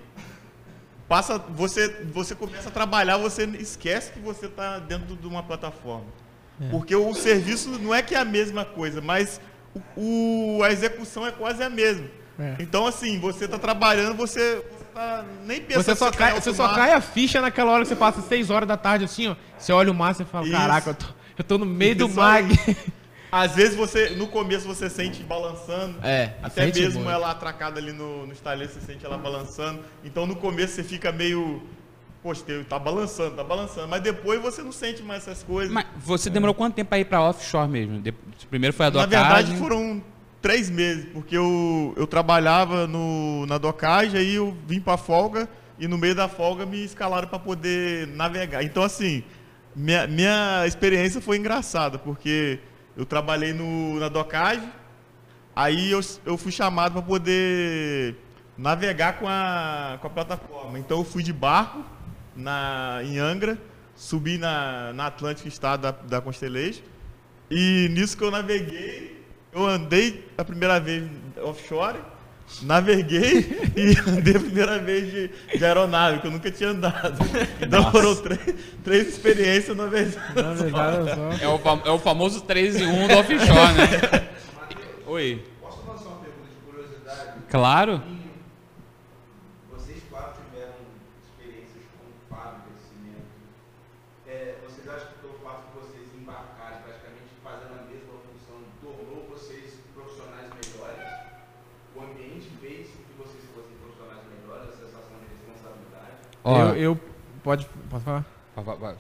passa, você, você começa a trabalhar, você esquece que você tá dentro de uma plataforma. Porque o serviço não é que é a mesma coisa, mas o, a execução é quase a mesma. É. Então, assim, você tá trabalhando, você, você tá nem pensando Você só, cai, você só cai a ficha naquela hora que você passa 6 horas da tarde assim, ó. Você olha o mar e fala, Isso. caraca, eu tô, eu tô no meio do mag. Às vezes você, no começo você sente balançando. É, Até mesmo muito. ela atracada ali no, no estaleiro, você sente ela balançando. Então no começo você fica meio. Poxa, tem- tá balançando, tá balançando. Mas depois você não sente mais essas coisas. Mas você demorou quanto tempo pra ir pra offshore mesmo? De- Primeiro foi a Na docagem. verdade foram três meses, porque eu, eu trabalhava no, na docagem, aí eu vim pra folga e no meio da folga me escalaram para poder navegar. Então assim, minha, minha experiência foi engraçada, porque eu trabalhei no, na docagem, aí eu, eu fui chamado para poder navegar com a, com a plataforma. Então eu fui de barco na, em Angra, subi na, na Atlântica Estado da, da e nisso que eu naveguei, eu andei a primeira vez offshore, naveguei e andei a primeira vez de, de aeronave, que eu nunca tinha andado. Então foram três, três experiências na vez. É o, é o famoso 3 em 1 do offshore, né? Oi. Posso fazer uma pergunta de curiosidade? Claro. Vocês quatro tiveram experiências com fábrica de cimento. É, vocês acham que pelo fato de vocês embarcarem praticamente fazendo a mesma função tornou vocês profissionais melhores? O ambiente fez com que vocês fossem profissionais melhores, a sensação de responsabilidade? Ó, Eu, eu... Pode, pode falar?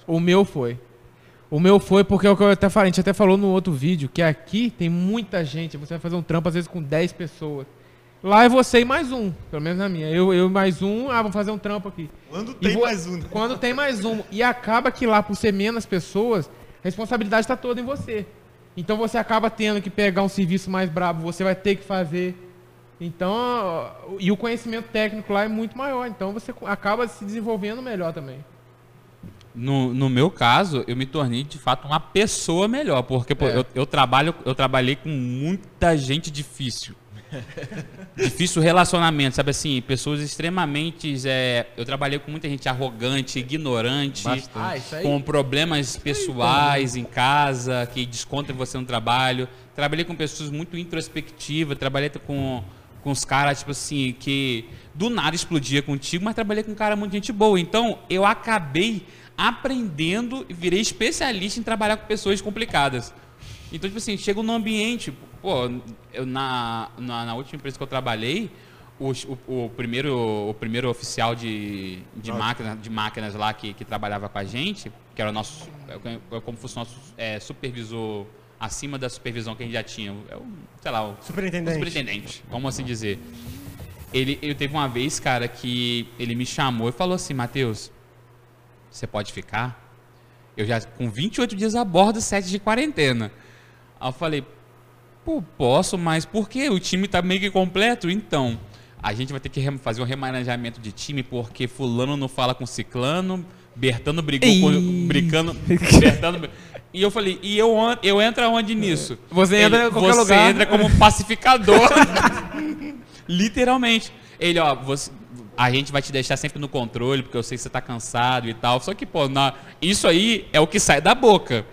O meu foi. O meu foi porque é o que eu até falei, a gente até falou no outro vídeo, que aqui tem muita gente, você vai fazer um trampo às vezes com 10 pessoas. Lá é você e mais um, pelo menos na minha. Eu, eu e mais um, ah, vou fazer um trampo aqui. Quando E tem vo- mais um. né? Quando tem mais um. E acaba que lá, por ser menos pessoas, a responsabilidade está toda em você. Então você acaba tendo que pegar um serviço mais brabo, você vai ter que fazer. Então, e o conhecimento técnico lá é muito maior. Então você acaba se desenvolvendo melhor também. No, no meu caso, eu me tornei de fato uma pessoa melhor, porque pô, É. eu, eu trabalho, eu trabalhei com muita gente difícil. difícil relacionamento, sabe assim, pessoas extremamente. é, eu trabalhei com muita gente arrogante, ignorante, Ah, com problemas pessoais em casa, que descontam você no trabalho. Trabalhei com pessoas muito introspectivas, trabalhei com, com os caras, tipo assim, que do nada explodia contigo, mas trabalhei com um cara muito gente boa. Então, eu acabei aprendendo e virei especialista em trabalhar com pessoas complicadas. Então, tipo assim, chego num ambiente, pô, eu na, na, na última empresa que eu trabalhei, o, o, o primeiro, o primeiro oficial de, de, máquina, de máquinas lá que, que trabalhava com a gente, que era o nosso, é como fosse o nosso é, supervisor acima da supervisão que a gente já tinha, é o, sei lá, o Superintendente. superintendente, vamos assim dizer. Ele, ele teve uma vez, cara, que ele me chamou e falou assim, Matheus, você pode ficar? Eu já com 28 dias a bordo, 7 de quarentena. Aí eu falei, pô, posso, mas por quê? O time tá meio que completo? Então, a gente vai ter que fazer um remanejamento de time porque fulano não fala com ciclano, Bertano brigou com... Ih. Bricano, Bertano... E eu falei, e eu, eu entro aonde nisso? Você entra em qualquer você lugar. entra como pacificador. Literalmente. Ele, ó, você, a gente vai te deixar sempre no controle, porque eu sei que você tá cansado e tal. Só que, pô, na, isso aí é o que sai da boca.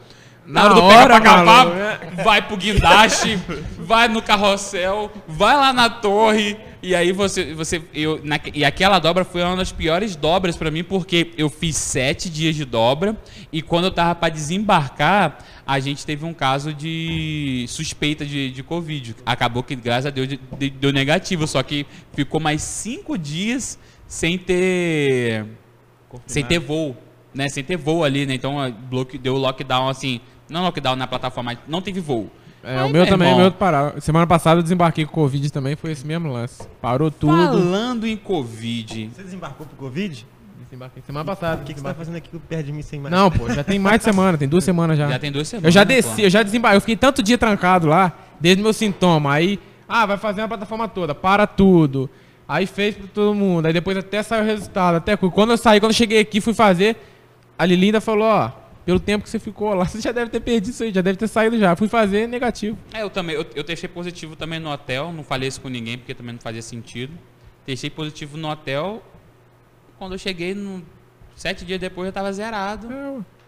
Na, Na hora do hora, pegar pra capar, maluco, vai pro guindaste, vai no carrossel, vai lá na torre, e aí você. você eu, na- e aquela dobra foi uma das piores dobras pra mim, porque eu fiz sete dias de dobra, e quando eu tava pra desembarcar, a gente teve um caso de suspeita de, de Covid. Acabou que, graças a Deus, de- de- deu negativo, só que ficou mais cinco dias sem ter. Sem ter voo, né? Sem ter voo ali, né? Então bloque, deu lockdown assim, não lockdown na plataforma, não teve voo. É, Aí, o meu meu também, o meu parou. Semana passada eu desembarquei com Covid também, foi esse mesmo lance. Parou tudo. Falando em Covid, Você desembarcou pro Covid? Desembarquei semana passada. O que, que você tá fazendo aqui perto de mim sem mais? Não, pô, já tem mais de semana, tem duas semanas já. Já tem duas semanas. Eu já pô. desci, eu já desembarquei. Eu fiquei tanto dia trancado lá, desde meu sintoma. Aí, ah, vai fazer uma plataforma toda, para tudo. Aí fez pra todo mundo. Aí depois até saiu o resultado. Até quando eu saí, quando eu cheguei aqui, fui fazer. A Lilinda falou, ó, pelo tempo que você ficou lá, você já deve ter perdido isso aí, já deve ter saído já. Fui fazer negativo. É, eu também. Eu, eu testei positivo também no hotel. Não falei isso com ninguém porque também não fazia sentido. Testei positivo no hotel. Quando eu cheguei, no, sete dias depois eu tava zerado. É.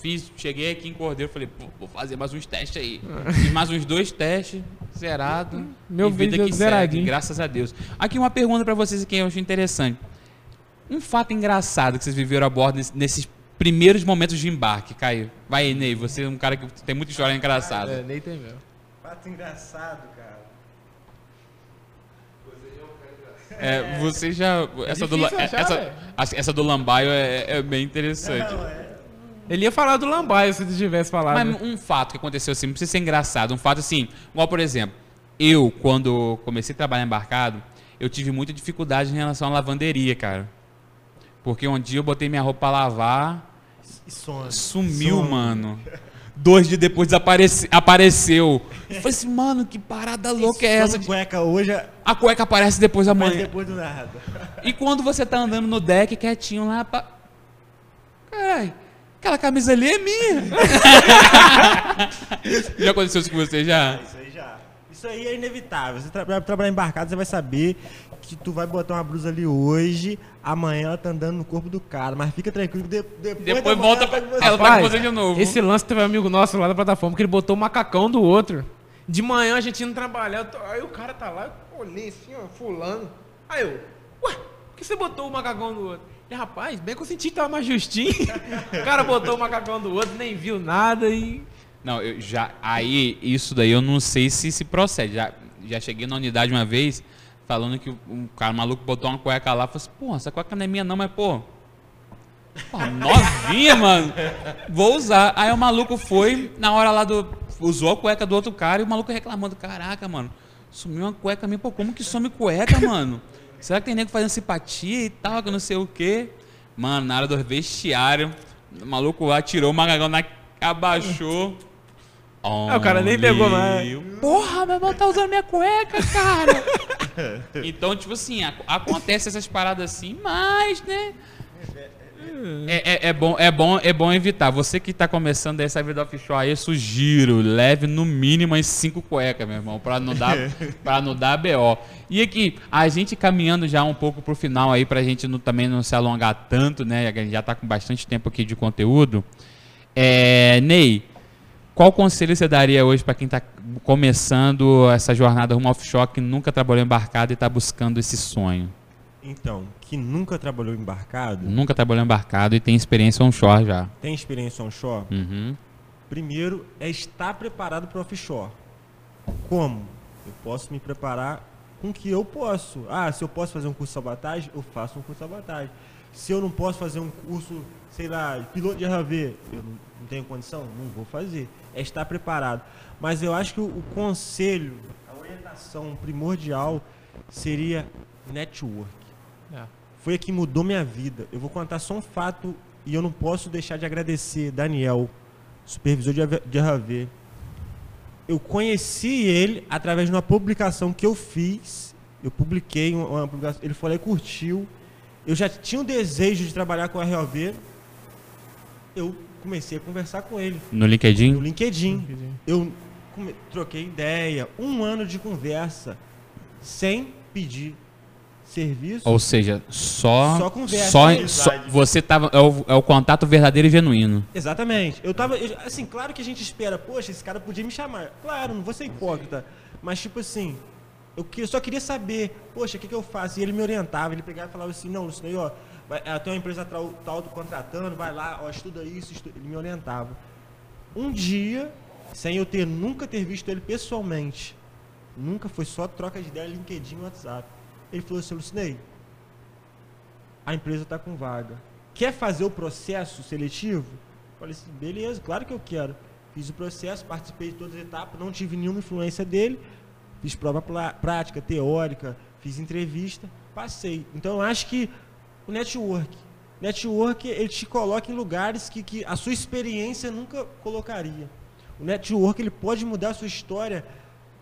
Fiz, cheguei aqui em Cordeiro, falei, pô, vou fazer mais uns testes aí. Fiz mais uns dois testes, zerado. Meu e vida vídeo que zeradinho. segue, graças a Deus. Aqui uma pergunta pra vocês que eu acho interessante. Um fato engraçado que vocês viveram a bordo nesse- nesses primeiros momentos de embarque, Caio. Vai aí, Ney, você é um cara que tem muita história engraçada. É, nem tem mesmo. Fato engraçado, cara. É, você já. Essa, do, achar, essa, essa do Lambaio é, é bem interessante. Ele ia falar do Lambaio se ele tivesse falado. Mas um fato que aconteceu assim, não precisa ser engraçado, um fato assim, igual por exemplo, eu, quando comecei a trabalhar embarcado, eu tive muita dificuldade em relação à lavanderia, cara. Porque um dia eu botei minha roupa pra lavar, some. sumiu, Some. mano. Dois dias depois desaparece, apareceu. Eu falei assim, mano, que parada louca é essa? Cueca hoje, A cueca aparece depois da manhã. depois do nada. E quando você tá andando no deck quietinho lá, pra... Caralho, aquela camisa ali é minha. já aconteceu isso com você já? Isso aí já. Isso aí é inevitável. Você tra trabalhar embarcado, você vai saber que tu vai botar uma blusa ali hoje, amanhã ela tá andando no corpo do cara. Mas fica tranquilo, de depois, Depois da manhã volta tá pra- ela tá com você de novo. Esse lance teve um amigo nosso lá da plataforma que ele botou o macacão do outro. De manhã a gente indo trabalhar, tô- aí o cara tá lá, eu olhei assim, ó, fulano. Aí eu, ué, por que você botou o macacão do outro? E rapaz, bem que eu senti que tava mais justinho. o cara botou o macacão do outro, nem viu nada e. Não, eu já. Aí, isso daí eu não sei se se procede. Já, já cheguei na unidade uma vez falando que um cara maluco botou uma cueca lá. Falei assim, pô, essa cueca não é minha, não, mas pô. pô, novinha, mano. Vou usar. Aí o maluco foi, na hora lá do. Usou a cueca do outro cara e o maluco reclamando: caraca, mano, sumiu uma cueca minha. Pô, como que some cueca, mano? Será que tem nego fazendo simpatia e tal, que não sei o quê? Mano, na hora do vestiário, o maluco lá tirou o macacão, na, abaixou. Ah, o cara nem pegou mais. Porra, meu irmão tá usando minha cueca, cara. então, tipo assim, ac- acontece essas paradas assim, mas, né? É, é- é bom, é, bom, é bom evitar. Você que tá começando essa vida offshore aí, eu sugiro, leve no mínimo as cinco cuecas, meu irmão, pra não dar, pra não dar BO. E aqui, a gente caminhando já um pouco pro final aí, pra gente não- também não se alongar tanto, né? A gente já tá com bastante tempo aqui de conteúdo. É, Ney, qual conselho você daria hoje para quem está começando essa jornada rumo ao offshore, que nunca trabalhou embarcado e está buscando esse sonho? Então, que nunca trabalhou embarcado, Nunca trabalhou embarcado e tem experiência onshore já. tem experiência onshore, Uhum. primeiro é estar preparado para offshore. Como? Eu posso me preparar com o que eu posso. Ah, se eu posso fazer um curso de sabotagem, eu faço um curso de sabotagem. Se eu não posso fazer um curso, sei lá, piloto de RAV, eu não, não tenho condição, não vou fazer. É estar preparado. Mas eu acho que o, o conselho, a orientação primordial seria network. É. Foi a que mudou minha vida. Eu vou contar só um fato e eu não posso deixar de agradecer Daniel, supervisor de AV de RAV. Eu conheci ele através de uma publicação que eu fiz. Eu publiquei uma, publicação, ele foi lá e curtiu. Eu já tinha um desejo de trabalhar com a RAV. Eu comecei a conversar com ele No no LinkedIn? LinkedIn. Eu troquei ideia, um ano de conversa, sem pedir serviço. Ou seja, só. Só conversa, só- só- você tava. É o, é o contato verdadeiro e genuíno. Exatamente. Eu tava. eu- assim, claro que a gente espera, poxa, esse cara podia me chamar. Claro, não vou ser hipócrita. Mas, tipo assim, eu, que- eu só queria saber, poxa, o que, que eu faço? E ele me orientava, ele pegava e falava assim, não, Luciano, aí, ó, vai, ah, tem uma empresa tal, tal contratando, vai lá, ó, estuda isso, estuda. ele me orientava. Um dia, sem eu ter nunca ter visto ele pessoalmente, nunca foi só troca de ideia, LinkedIn e WhatsApp. Ele falou assim, Lucinei, a empresa está com vaga. Quer fazer o processo seletivo? Falei assim, beleza, claro que eu quero. Fiz o processo, participei de todas as etapas, não tive nenhuma influência dele. Fiz prova prática, teórica, fiz entrevista, passei. Então eu acho que o network, Network, ele te coloca em lugares que, que a sua experiência nunca colocaria. O network, ele pode mudar a sua história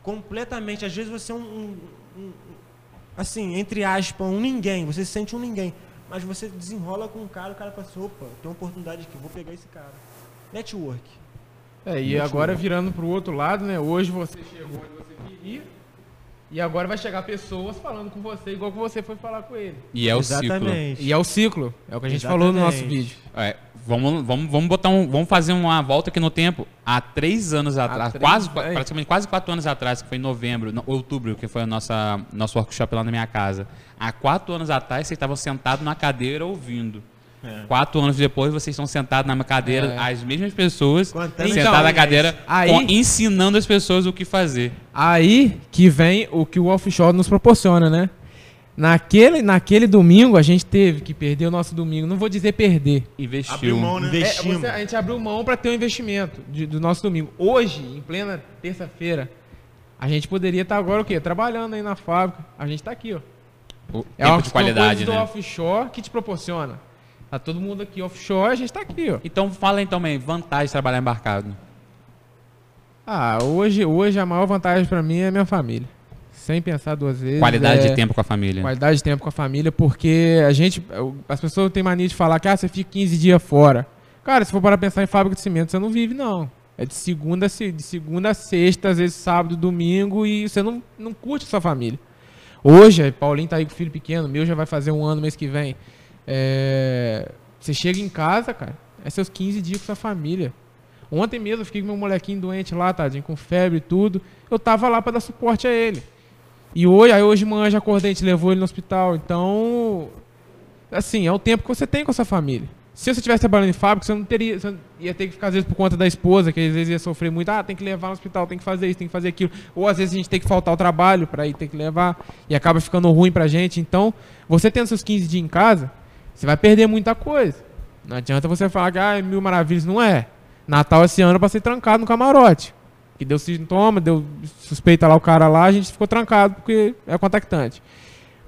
completamente. Às vezes você é um, um- um- assim, entre aspas, um ninguém. Você se sente um ninguém. Mas você desenrola com um cara, o cara fala assim, opa, tem uma oportunidade aqui, vou pegar esse cara. Network. É, e agora virando pro outro lado, né? Hoje você chegou onde você queria. E agora vai chegar pessoas falando com você, igual que você foi falar com ele. E é o ciclo. Exatamente. E é o ciclo. É o que a gente falou no nosso Exatamente. vídeo. É, vamos, vamos, vamos botar um, vamos fazer uma volta aqui no tempo. Há três anos atrás, três, quase, é. praticamente quase quatro anos atrás, que foi em novembro, no- outubro, que foi o nossa, nosso workshop lá na minha casa. Há quatro anos atrás, vocês estavam sentados na cadeira ouvindo. Quatro anos depois, vocês estão sentados na cadeira, É. as mesmas pessoas, Contando sentadas na experiência. cadeira, Aí- com- ensinando as pessoas o que fazer. Aí que vem o que o offshore nos proporciona, né? Naquele, naquele domingo, a gente teve que perder o nosso domingo. Não vou dizer perder. Investiu. Abriu mão, né? É, você- a gente abriu mão para ter um investimento de- do nosso domingo. Hoje, em plena terça-feira, a gente poderia estar agora o quê? Trabalhando aí na fábrica. A gente está aqui, ó. O É tempo uma- de qualidade, coisas do né? offshore que te proporciona. Tá todo mundo aqui offshore, a gente tá aqui, ó. Então fala então, também, vantagem de trabalhar embarcado. Ah, hoje, hoje a maior vantagem para mim é minha família. Sem pensar duas vezes. Qualidade é de tempo com a família. Qualidade de tempo com a família, porque a gente. As pessoas têm mania de falar que ah, você fica 15 dias fora. Cara, se for para pensar em fábrica de cimento, você não vive, não. É de segunda, a se- de segunda a sexta, às vezes sábado, domingo, e você não, não curte a sua família. Hoje, Paulinho tá aí com o filho pequeno, meu já vai fazer um ano mês que vem. É, Você chega em casa, cara, é seus 15 dias com sua família. Ontem mesmo eu fiquei com meu molequinho doente lá, tadinho, com febre e tudo. Eu tava lá para dar suporte a ele. E hoje, aí hoje manhã já acordei, a gente levou ele no hospital. Então, assim, é o tempo que você tem com a sua família. Se você estivesse trabalhando em fábrica, você não teria. Você ia ter que ficar, às vezes, por conta da esposa, que às vezes ia sofrer muito. Ah, tem que levar no hospital, tem que fazer isso, tem que fazer aquilo. Ou às vezes a gente tem que faltar ao trabalho para ir ter que levar. E acaba ficando ruim pra gente. Então, você tendo seus 15 dias em casa, você vai perder muita coisa. Não adianta você falar que ah, mil maravilhas. Não é. Natal esse ano eu passei trancado no camarote. Que deu sintoma, deu suspeita lá o cara lá, a gente ficou trancado porque é contactante.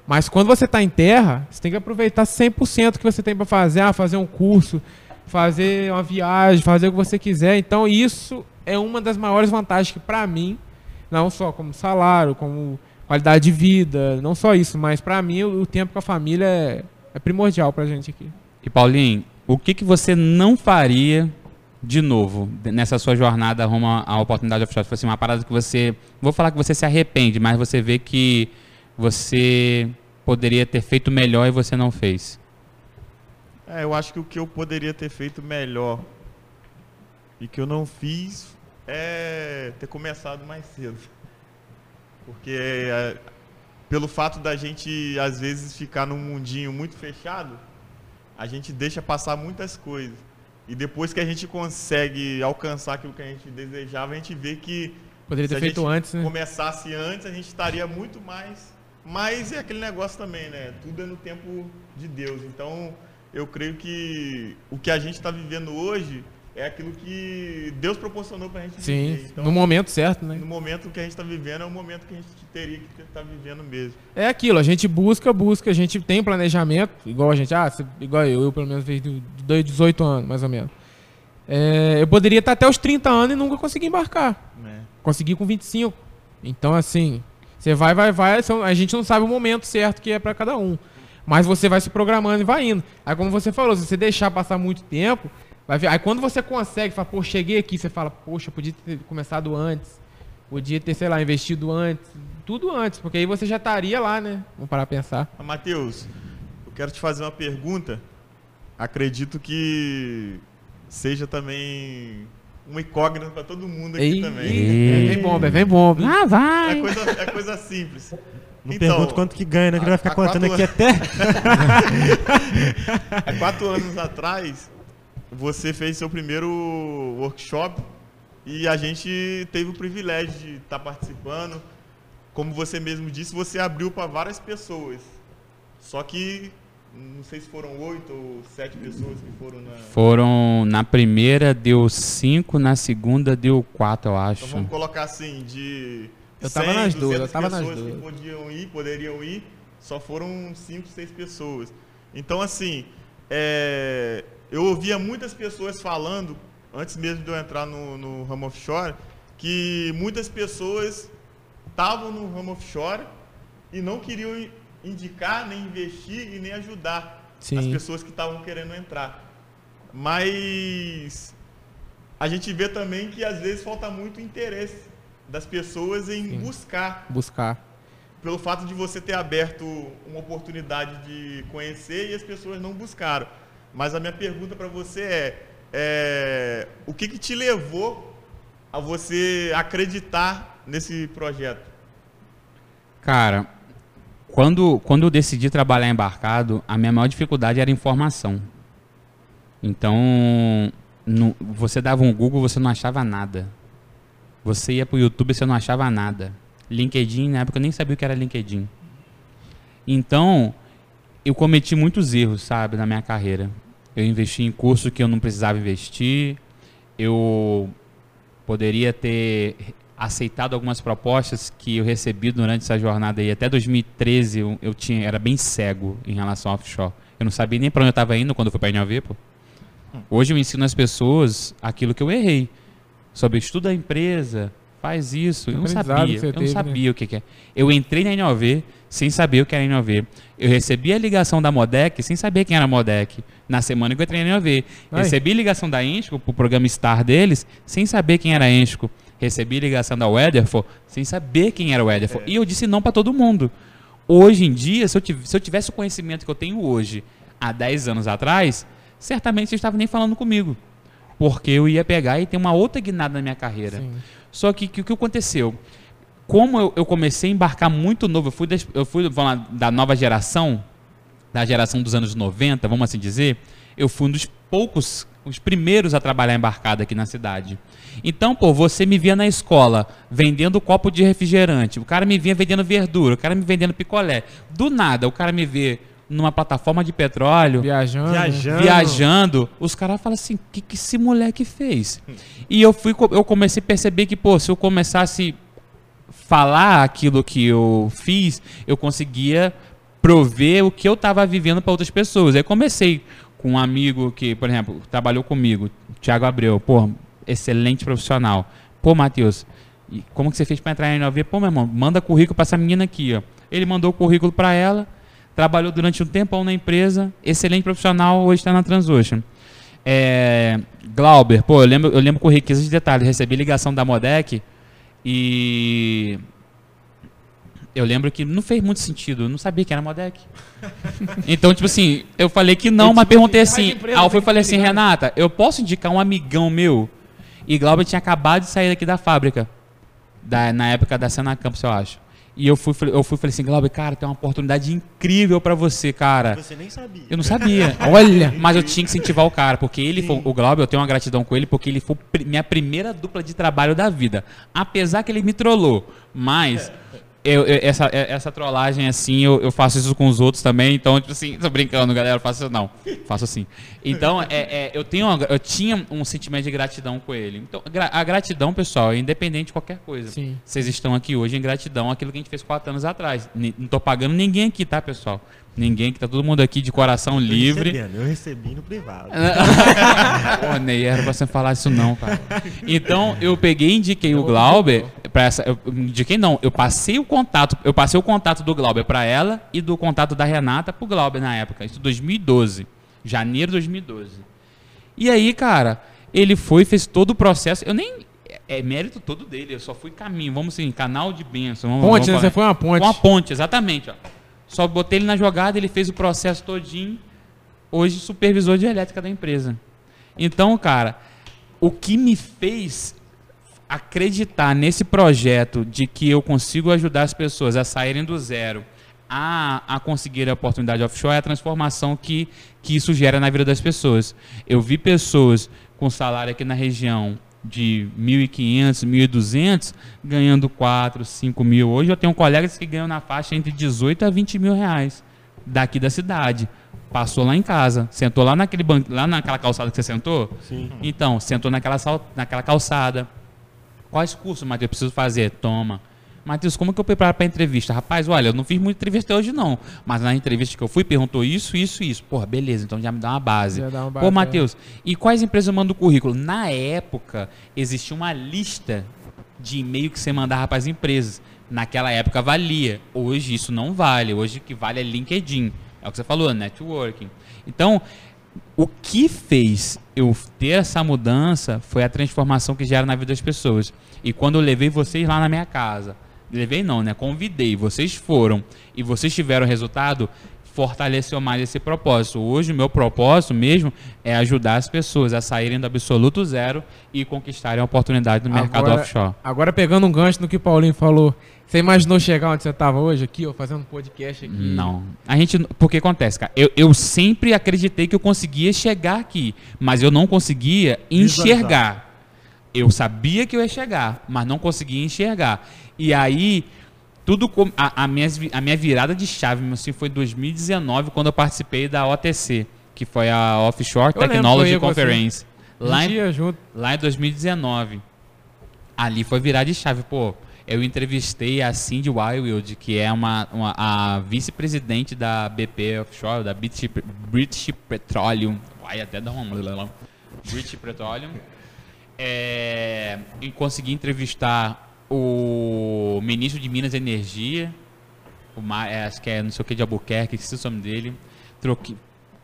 Mas quando você está em terra, você tem que aproveitar 100% que você tem para fazer, ah, fazer um curso, fazer uma viagem, fazer o que você quiser. Então isso é uma das maiores vantagens que para mim, não só como salário, como qualidade de vida, não só isso, mas para mim o, o tempo com a família é, é primordial pra gente aqui. E Paulinho, o que, que você não faria de novo nessa sua jornada rumo à oportunidade offshore? Tipo assim, uma parada que você. Vou falar que você se arrepende, mas você vê que você poderia ter feito melhor e você não fez. É, eu acho que o que eu poderia ter feito melhor e que eu não fiz é ter começado mais cedo. Porque é, pelo fato da gente às vezes ficar num mundinho muito fechado, a gente deixa passar muitas coisas. E depois que a gente consegue alcançar aquilo que a gente desejava, a gente vê que Poderia se ter feito antes, né? começasse antes, a gente estaria muito mais. Mas é aquele negócio também, né? Tudo é no tempo de Deus. Então, eu creio que o que a gente está vivendo hoje é aquilo que Deus proporcionou para a gente Sim, viver. Então, no momento certo, né? no momento que a gente está vivendo, é o momento que a gente teria que estar vivendo mesmo. É aquilo, a gente busca, busca, a gente tem planejamento, igual a gente, ah, igual eu, eu pelo menos desde de 18 anos, mais ou menos. É, eu poderia estar até os 30 anos e nunca conseguir embarcar. Né? Consegui com 25. Então, assim, você vai, vai, vai, a gente não sabe o momento certo que é pra cada um. Mas você vai se programando e vai indo. Aí, como você falou, se você deixar passar muito tempo, vai ver. Aí, quando você consegue, fala, pô, cheguei aqui, você fala, poxa, podia ter começado antes. Podia ter, sei lá, investido antes. Tudo antes, porque aí você já estaria lá, né? Vamos parar pra pensar. Ah, Matheus, eu quero te fazer uma pergunta. Acredito que seja também uma incógnita para todo mundo aqui Ei, também. ei, vem bomba, vem bomba. Ah, É vai! coisa, é coisa simples. Não Então, pergunto quanto que ganha, né? Que ele vai ficar contando aqui até. Há quatro anos atrás, você fez seu primeiro workshop e a gente teve o privilégio de estar participando. Como você mesmo disse, você abriu para várias pessoas. Só que não sei se foram oito ou sete pessoas que foram na. Foram. Na primeira deu cinco, na segunda deu quatro, eu Então acho. vamos colocar assim, de Eu tava nas duas, eu 200 tava nas pessoas que duas. podiam ir, poderiam ir, só foram cinco, seis pessoas. Então assim, é, eu ouvia muitas pessoas falando, antes mesmo de eu entrar no, no ramo offshore, que muitas pessoas estavam no ramo offshore e não queriam indicar, nem investir e nem ajudar Sim. as pessoas que estavam querendo entrar. Mas a gente vê também que às vezes falta muito interesse das pessoas em Sim. buscar Buscar. pelo fato de você ter aberto uma oportunidade de conhecer e as pessoas não buscaram. Mas a minha pergunta para você é, é, o que, que te levou a você acreditar nesse projeto? Cara, quando, quando eu decidi trabalhar embarcado, a minha maior dificuldade era informação. Então, no- você dava um Google, você não achava nada. Você ia pro YouTube, você não achava nada. LinkedIn, na época eu nem sabia o que era LinkedIn. Então, eu cometi muitos erros, sabe, na minha carreira. Eu investi em curso que eu não precisava investir. Eu poderia ter aceitado algumas propostas que eu recebi durante essa jornada aí. Até 2013 eu, eu tinha, era bem cego em relação ao offshore. Eu não sabia nem para onde eu estava indo quando eu fui para a INOV, pô. Hoje eu ensino as pessoas aquilo que eu errei. Sobre estuda a empresa, faz isso. Eu não sabia. Eu não né? sabia o que, que é. Eu entrei na INOV sem saber o que era INOV. Eu recebi a ligação da Modec sem saber quem era a Modec. Na semana que eu entrei na INOV. Ai. Recebi ligação da Ensco pro programa Star deles sem saber quem era a Ensco. Recebi ligação da Weatherford sem saber quem era o Weatherford. E eu disse não para todo mundo. Hoje em dia, se eu, tiv- se eu tivesse o conhecimento que eu tenho hoje, há 10 anos atrás, certamente vocês estavam nem falando comigo. Porque eu ia pegar e ter uma outra guinada na minha carreira. Sim. Só que o que, que aconteceu? Como eu, eu comecei a embarcar muito novo, eu fui, das- eu fui vamos lá, da nova geração, da geração dos anos 90, vamos assim dizer, eu fui um dos poucos, os primeiros a trabalhar embarcado aqui na cidade. Então, pô, você me via na escola vendendo copo de refrigerante, o cara me vinha vendendo verdura, o cara me vendendo picolé. Do nada, o cara me vê numa plataforma de petróleo, Viajando. Viajando. viajando, os caras falam assim, o que, que esse moleque fez? E eu fui, eu comecei a perceber que, pô, se eu começasse falar aquilo que eu fiz, eu conseguia prover o que eu estava vivendo para outras pessoas. Aí comecei com um amigo que, por exemplo, trabalhou comigo, Thiago Abreu, pô, excelente profissional. Pô, Matheus, como que você fez para entrar em NOV? Pô, meu irmão, manda currículo para essa menina aqui, ó. Ele mandou o currículo para ela, trabalhou durante um tempão na empresa, excelente profissional, hoje está na Transocean. É, Glauber, pô, eu lembro, eu lembro com riqueza de detalhes, recebi ligação da Modec e eu lembro que não fez muito sentido, eu não sabia que era Modec. Então, tipo assim, eu falei que não, mas perguntei assim, aí eu fui falei assim, Renata, eu posso indicar um amigão meu? E Glauber tinha acabado de sair daqui da fábrica, da, na época da Sena Campus, eu acho. E eu fui, eu fui e falei assim, Glauber, cara, tem uma oportunidade incrível pra você, cara. Você nem sabia. Eu não sabia. Olha. Mas eu tinha que incentivar o cara, porque ele foi, o Glauber, eu tenho uma gratidão com ele, porque ele foi minha primeira dupla de trabalho da vida. Apesar que ele me trollou, mas eu- eu- essa, é- essa trollagem assim, eu, eu faço isso com os outros também, então, tipo assim, tô brincando, galera, eu faço isso não. Faço assim. Então, é, é, eu, tenho uma- eu tinha um sentimento de gratidão com ele. Então, a gratidão, pessoal, é independente de qualquer coisa. Sim. Vocês estão aqui hoje em gratidão àquilo que a gente fez quatro anos atrás. Não tô pagando ninguém aqui, tá, pessoal? Ninguém que tá todo mundo aqui de coração Tô livre. Eu recebi no privado. Pô, Ney, era pra você falar isso não, cara. Então, eu peguei e indiquei o Glauber para essa. Eu indiquei não, eu passei o contato, eu passei o contato do Glauber para ela e do contato da Renata pro Glauber na época. Isso 2012. Janeiro de 2012. E aí, cara, ele foi, fez todo o processo. Eu nem. É, é mérito todo dele, eu só fui caminho. Vamos assim, canal de bênção. Vamos, Ponte, né? vamos Você foi uma ponte. uma ponte, exatamente. Ó. Só botei ele na jogada, ele fez o processo todinho. Hoje, supervisor de elétrica da empresa. Então, cara, o que me fez acreditar nesse projeto de que eu consigo ajudar as pessoas a saírem do zero a, a conseguir a oportunidade offshore é a transformação que, que isso gera na vida das pessoas. Eu vi pessoas com salário aqui na região de 1.500, 1.200 ganhando 4, 5 mil. Hoje eu tenho colegas que ganham na faixa entre 18 a 20 mil reais daqui da cidade. Passou lá em casa, sentou lá naquele ban... lá naquela calçada que você sentou? Sim. Então, sentou naquela, naquela calçada. Quais cursos, Matheus, eu preciso fazer? Toma. Matheus, como que eu preparo pra entrevista? Rapaz, olha, eu não fiz muita entrevista hoje não, mas na entrevista que eu fui, perguntou isso, isso, isso. Porra, beleza, então já me dá uma base. Já dá uma base, Pô, Matheus, e quais empresas eu mando o currículo? Na época, existia uma lista de e-mail que você mandava para as empresas. Naquela época valia. Hoje isso não vale. Hoje o que vale é LinkedIn. É o que você falou, networking. Então, o que fez eu ter essa mudança foi a transformação que gera na vida das pessoas. E quando eu levei vocês lá na minha casa, levei não, né? Convidei, vocês foram e vocês tiveram resultado, fortaleceu mais esse propósito. Hoje o meu propósito mesmo é ajudar as pessoas a saírem do absoluto zero e conquistarem a oportunidade no mercado Agora- offshore. Agora pegando um gancho no que o Paulinho falou, você imaginou chegar onde você estava hoje aqui, ó, fazendo um podcast aqui? Não. A gente. Porque acontece, cara. Eu, eu sempre acreditei que eu conseguia chegar aqui, mas eu não conseguia enxergar. Eu sabia que eu ia chegar, mas não conseguia enxergar. E aí, tudo. com- A, a, minha, a minha virada de chave, assim, foi em 2019, quando eu participei da OTC, que foi a Offshore Eu Technology. Conference. Lá em lá em 2019. Ali foi virar de chave, pô. Eu entrevistei a Cindy Wildwood, que é uma, uma- a vice-presidente da BP Offshore, da British, British Petroleum. Vai até dar uma. British Petroleum. É, e consegui entrevistar o ministro de Minas e Energia, o é, acho que é não sei o que de Albuquerque, esqueci o nome dele. Troquei,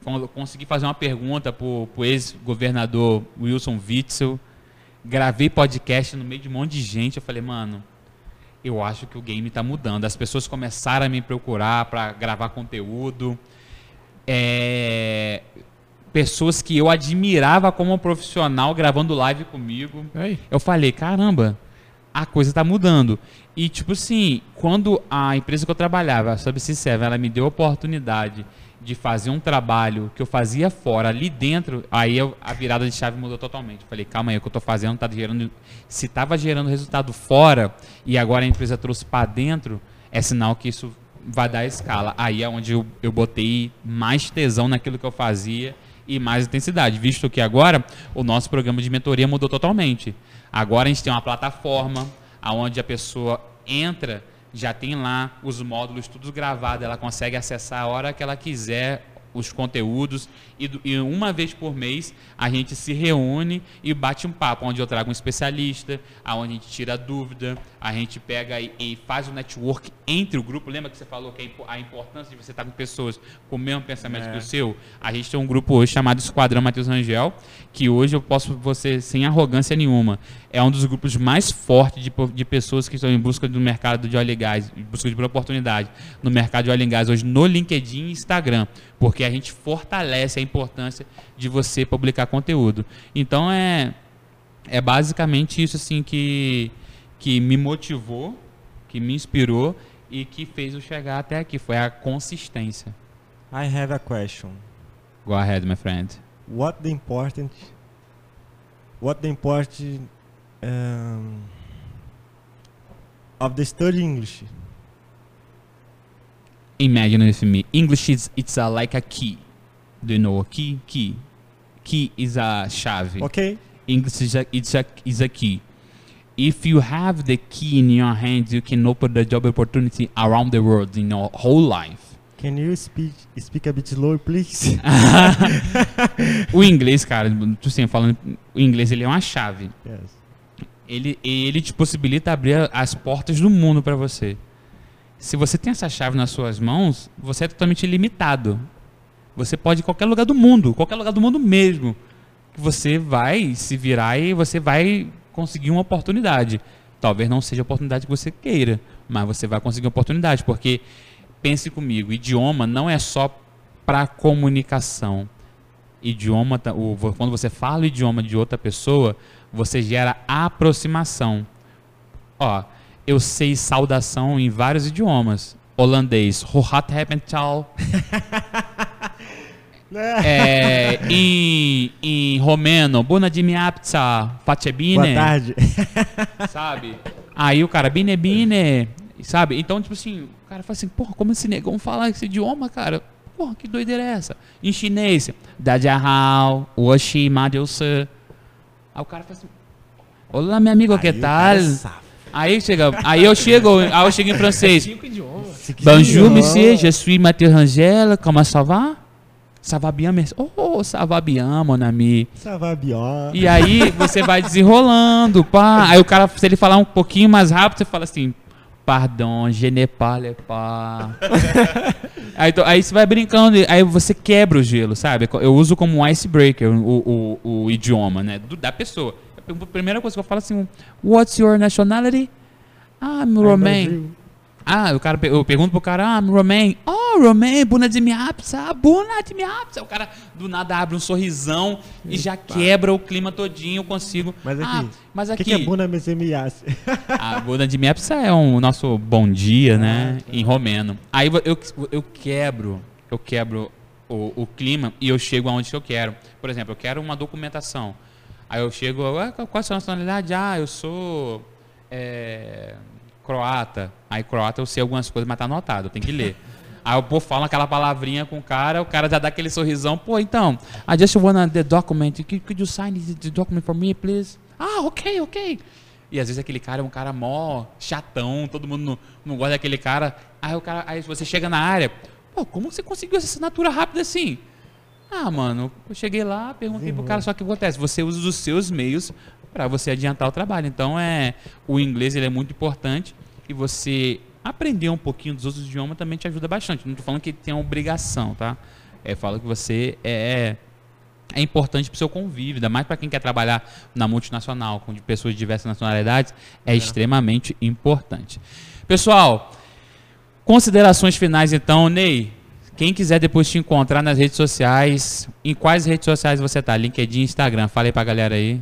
con- consegui fazer uma pergunta pro, pro ex-governador Wilson Witzel. Gravei podcast no meio de um monte de gente. Eu falei, mano, eu acho que o game tá mudando. As pessoas começaram a me procurar para gravar conteúdo. É, pessoas que eu admirava como profissional gravando live comigo. Aí. Eu falei, caramba, a coisa tá mudando. E, tipo assim, quando a empresa que eu trabalhava, a Subsea ela me deu a oportunidade de fazer um trabalho que eu fazia fora, ali dentro, aí eu- a virada de chave mudou totalmente. Eu falei, calma aí, o que eu tô fazendo tá gerando... Se tava gerando resultado fora e agora a empresa trouxe para dentro, é sinal que isso vai dar escala. Aí é onde eu, eu botei mais tesão naquilo que eu fazia e mais intensidade, visto que agora o nosso programa de mentoria mudou totalmente. Agora a gente tem uma plataforma aonde a pessoa entra, já tem lá os módulos todos gravados, ela consegue acessar a hora que ela quiser os conteúdos e, e uma vez por mês a gente se reúne e bate um papo onde eu trago um especialista, aonde a gente tira dúvida, a gente pega e, e faz o network entre o grupo. Lembra que você falou que a impo- a importância de você estar com pessoas com o mesmo pensamento que o seu? A gente tem um grupo hoje chamado Esquadrão Matheus Rangel, que hoje eu posso você sem arrogância nenhuma. É um dos grupos mais fortes de, de pessoas que estão em busca do mercado de óleo e gás, em busca de oportunidade no mercado de óleo e gás hoje no LinkedIn e Instagram, porque a gente fortalece a importância de você publicar conteúdo. Então é é basicamente isso assim que que me motivou, que me inspirou e que fez eu chegar até aqui, foi a consistência. I have a question. Go ahead, my friend. What the important what the important um, of the study English? Imagine with me. English is it's a, like a key. Do you know a key? Key. Key is a chave. Okay. English is a, it's a, is a key. If you have the key in your hands, you can open the job opportunity around the world in your whole life. Can you speak speak a bit slower, please? O inglês, cara, tu sempre falando, o inglês ele é uma chave. yes. Ele, ele te possibilita abrir as portas do mundo para você. Se você tem essa chave nas suas mãos, você é totalmente ilimitado. Você pode ir em qualquer lugar do mundo, qualquer lugar do mundo mesmo. Que você vai se virar e você vai conseguir uma oportunidade. Talvez não seja a oportunidade que você queira, mas você vai conseguir uma oportunidade, porque pense comigo, idioma não é só para comunicação. Idioma, quando você fala o idioma de outra pessoa, você gera aproximação. Ó, eu sei saudação em vários idiomas. Holandês, Hohat Tal. É, em, em romeno, Bună dimineața, face bine, Boa tarde. sabe? Aí o cara, bine, bine, sabe? Então, tipo assim, o cara fala assim, porra, como esse negão fala esse idioma, cara? Porra, que doideira é essa? Em chinês, Dajahao, Woshi, Madeusa. Aí o cara fala assim, olá, meu amigo, que Aí o tal? Aí chega, aí eu chego, aí eu chego em francês. Cinco idiomas. Bonjour, monsieur, je suis Mathieu Rangel, comment ça va? Ça va bien, merci. Oh, ça va bien, mon ami. Ça va bien. E aí você vai desenrolando, pá. Aí o cara, se ele falar um pouquinho mais rápido, você fala assim, pardon, je ne parle pas. aí, to- aí você vai brincando, aí você quebra o gelo, sabe? Eu uso como um icebreaker o, o, o idioma, né? do- da pessoa. A primeira coisa que eu falo assim, what's your nationality? Ah, I'm Romain. Ah, o cara, eu pergunto pro cara, ah, Romain. Oh, Romain, buna de miapsa, buna de miapsa. O cara do nada abre um sorrisão e já quebra o clima todinho, eu consigo. Mas aqui, ah, mas O aqui. que, que é Buna Mesemias? A buna de miapsa é um nosso bom dia, né, em romeno. Aí eu, eu, quebro, eu quebro o, o clima e eu chego aonde eu quero. Por exemplo, eu quero uma documentação. Aí eu chego, ah, qual qual é a sua nacionalidade? Ah, eu sou é, croata. Aí croata eu sei algumas coisas, mas tá anotado, tenho que ler. Aí o povo fala aquela palavrinha com o cara, o cara já dá aquele sorrisão. Pô, então, I just wanna the document. Could, you sign the document for me, please? Ah, ok, ok. E às vezes aquele cara é um cara mó chatão, todo mundo não, não gosta daquele cara. Aí o cara, aí você chega na área, pô, como você conseguiu essa assinatura rápida assim? Ah, mano, eu cheguei lá, perguntei pro cara, só que o que acontece? Você usa os seus meios para você adiantar o trabalho. Então é o inglês ele é muito importante e você aprender um pouquinho dos outros idiomas também te ajuda bastante. Não tô falando que tem obrigação, tá? É, falo que você é é importante para o seu convívio, ainda mais para quem quer trabalhar na multinacional, com pessoas de diversas nacionalidades, é, extremamente importante. Pessoal, considerações finais então, Ney. Quem quiser depois te encontrar nas redes sociais, em quais redes sociais você tá? LinkedIn, Instagram, fala aí pra galera aí.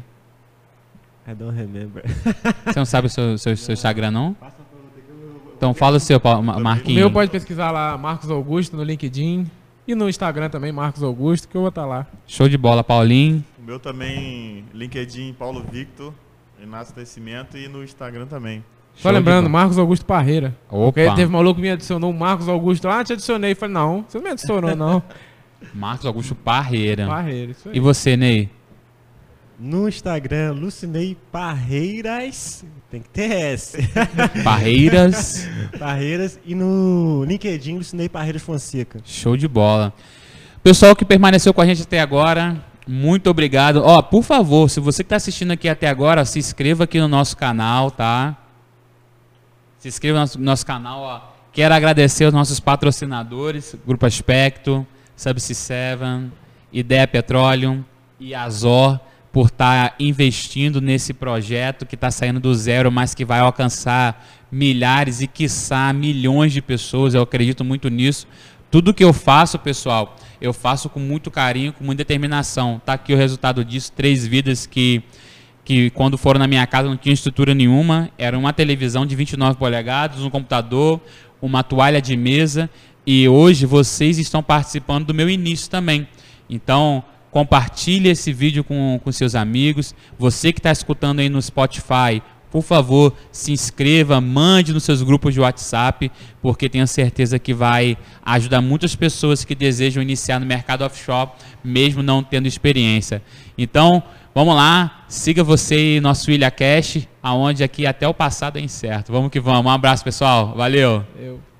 I don't remember. Você não sabe o seu, seu, seu Instagram, não? Então fala o seu, Paulo- Ma- O Marquinhos. meu pode pesquisar lá, Marcos Augusto, no LinkedIn. E no Instagram também, Marcos Augusto, que eu vou estar lá. Show de bola, Paulinho. O meu também, LinkedIn Paulo Victor, Inácio Nascimento e no Instagram também. Só Show lembrando. Marcos Augusto Parreira. Opa, Porque teve um maluco que me adicionou, o Marcos Augusto. Ah, te adicionei. Falei, não, você não me adicionou, não. Marcos Augusto Parreira. Parreira, isso aí. E você, Ney? No Instagram, Lucinei Parreiras. Tem que ter S. Parreiras. Parreiras. E no LinkedIn, Lucinei Parreiras Fonseca. Show de bola. Pessoal que permaneceu com a gente até agora, muito obrigado. Ó, por favor, se você que está assistindo aqui até agora, se inscreva aqui no nosso canal, tá? Se inscreva no nosso, nosso canal, ó. Quero agradecer aos nossos patrocinadores, Grupo Aspecto, Subsea 7, Ideia Petroleum e Azor, por estar investindo nesse projeto que está saindo do zero, mas que vai alcançar milhares e, quiçá, milhões de pessoas. Eu acredito muito nisso. Tudo que eu faço, pessoal, eu faço com muito carinho, com muita determinação. Tá aqui o resultado disso, três vidas que que quando foram na minha casa não tinha estrutura nenhuma, era uma televisão de 29 polegadas, um computador, uma toalha de mesa e hoje vocês estão participando do meu início também. Então, compartilhe esse vídeo com, com seus amigos. Você que está escutando aí no Spotify, por favor, se inscreva, mande nos seus grupos de WhatsApp, porque tenho certeza que vai ajudar muitas pessoas que desejam iniciar no mercado offshore, mesmo não tendo experiência. Então, vamos lá, siga você e nosso Ilha Cash, aonde aqui até o passado é incerto. Vamos que vamos. Um abraço, pessoal. Valeu. Eu.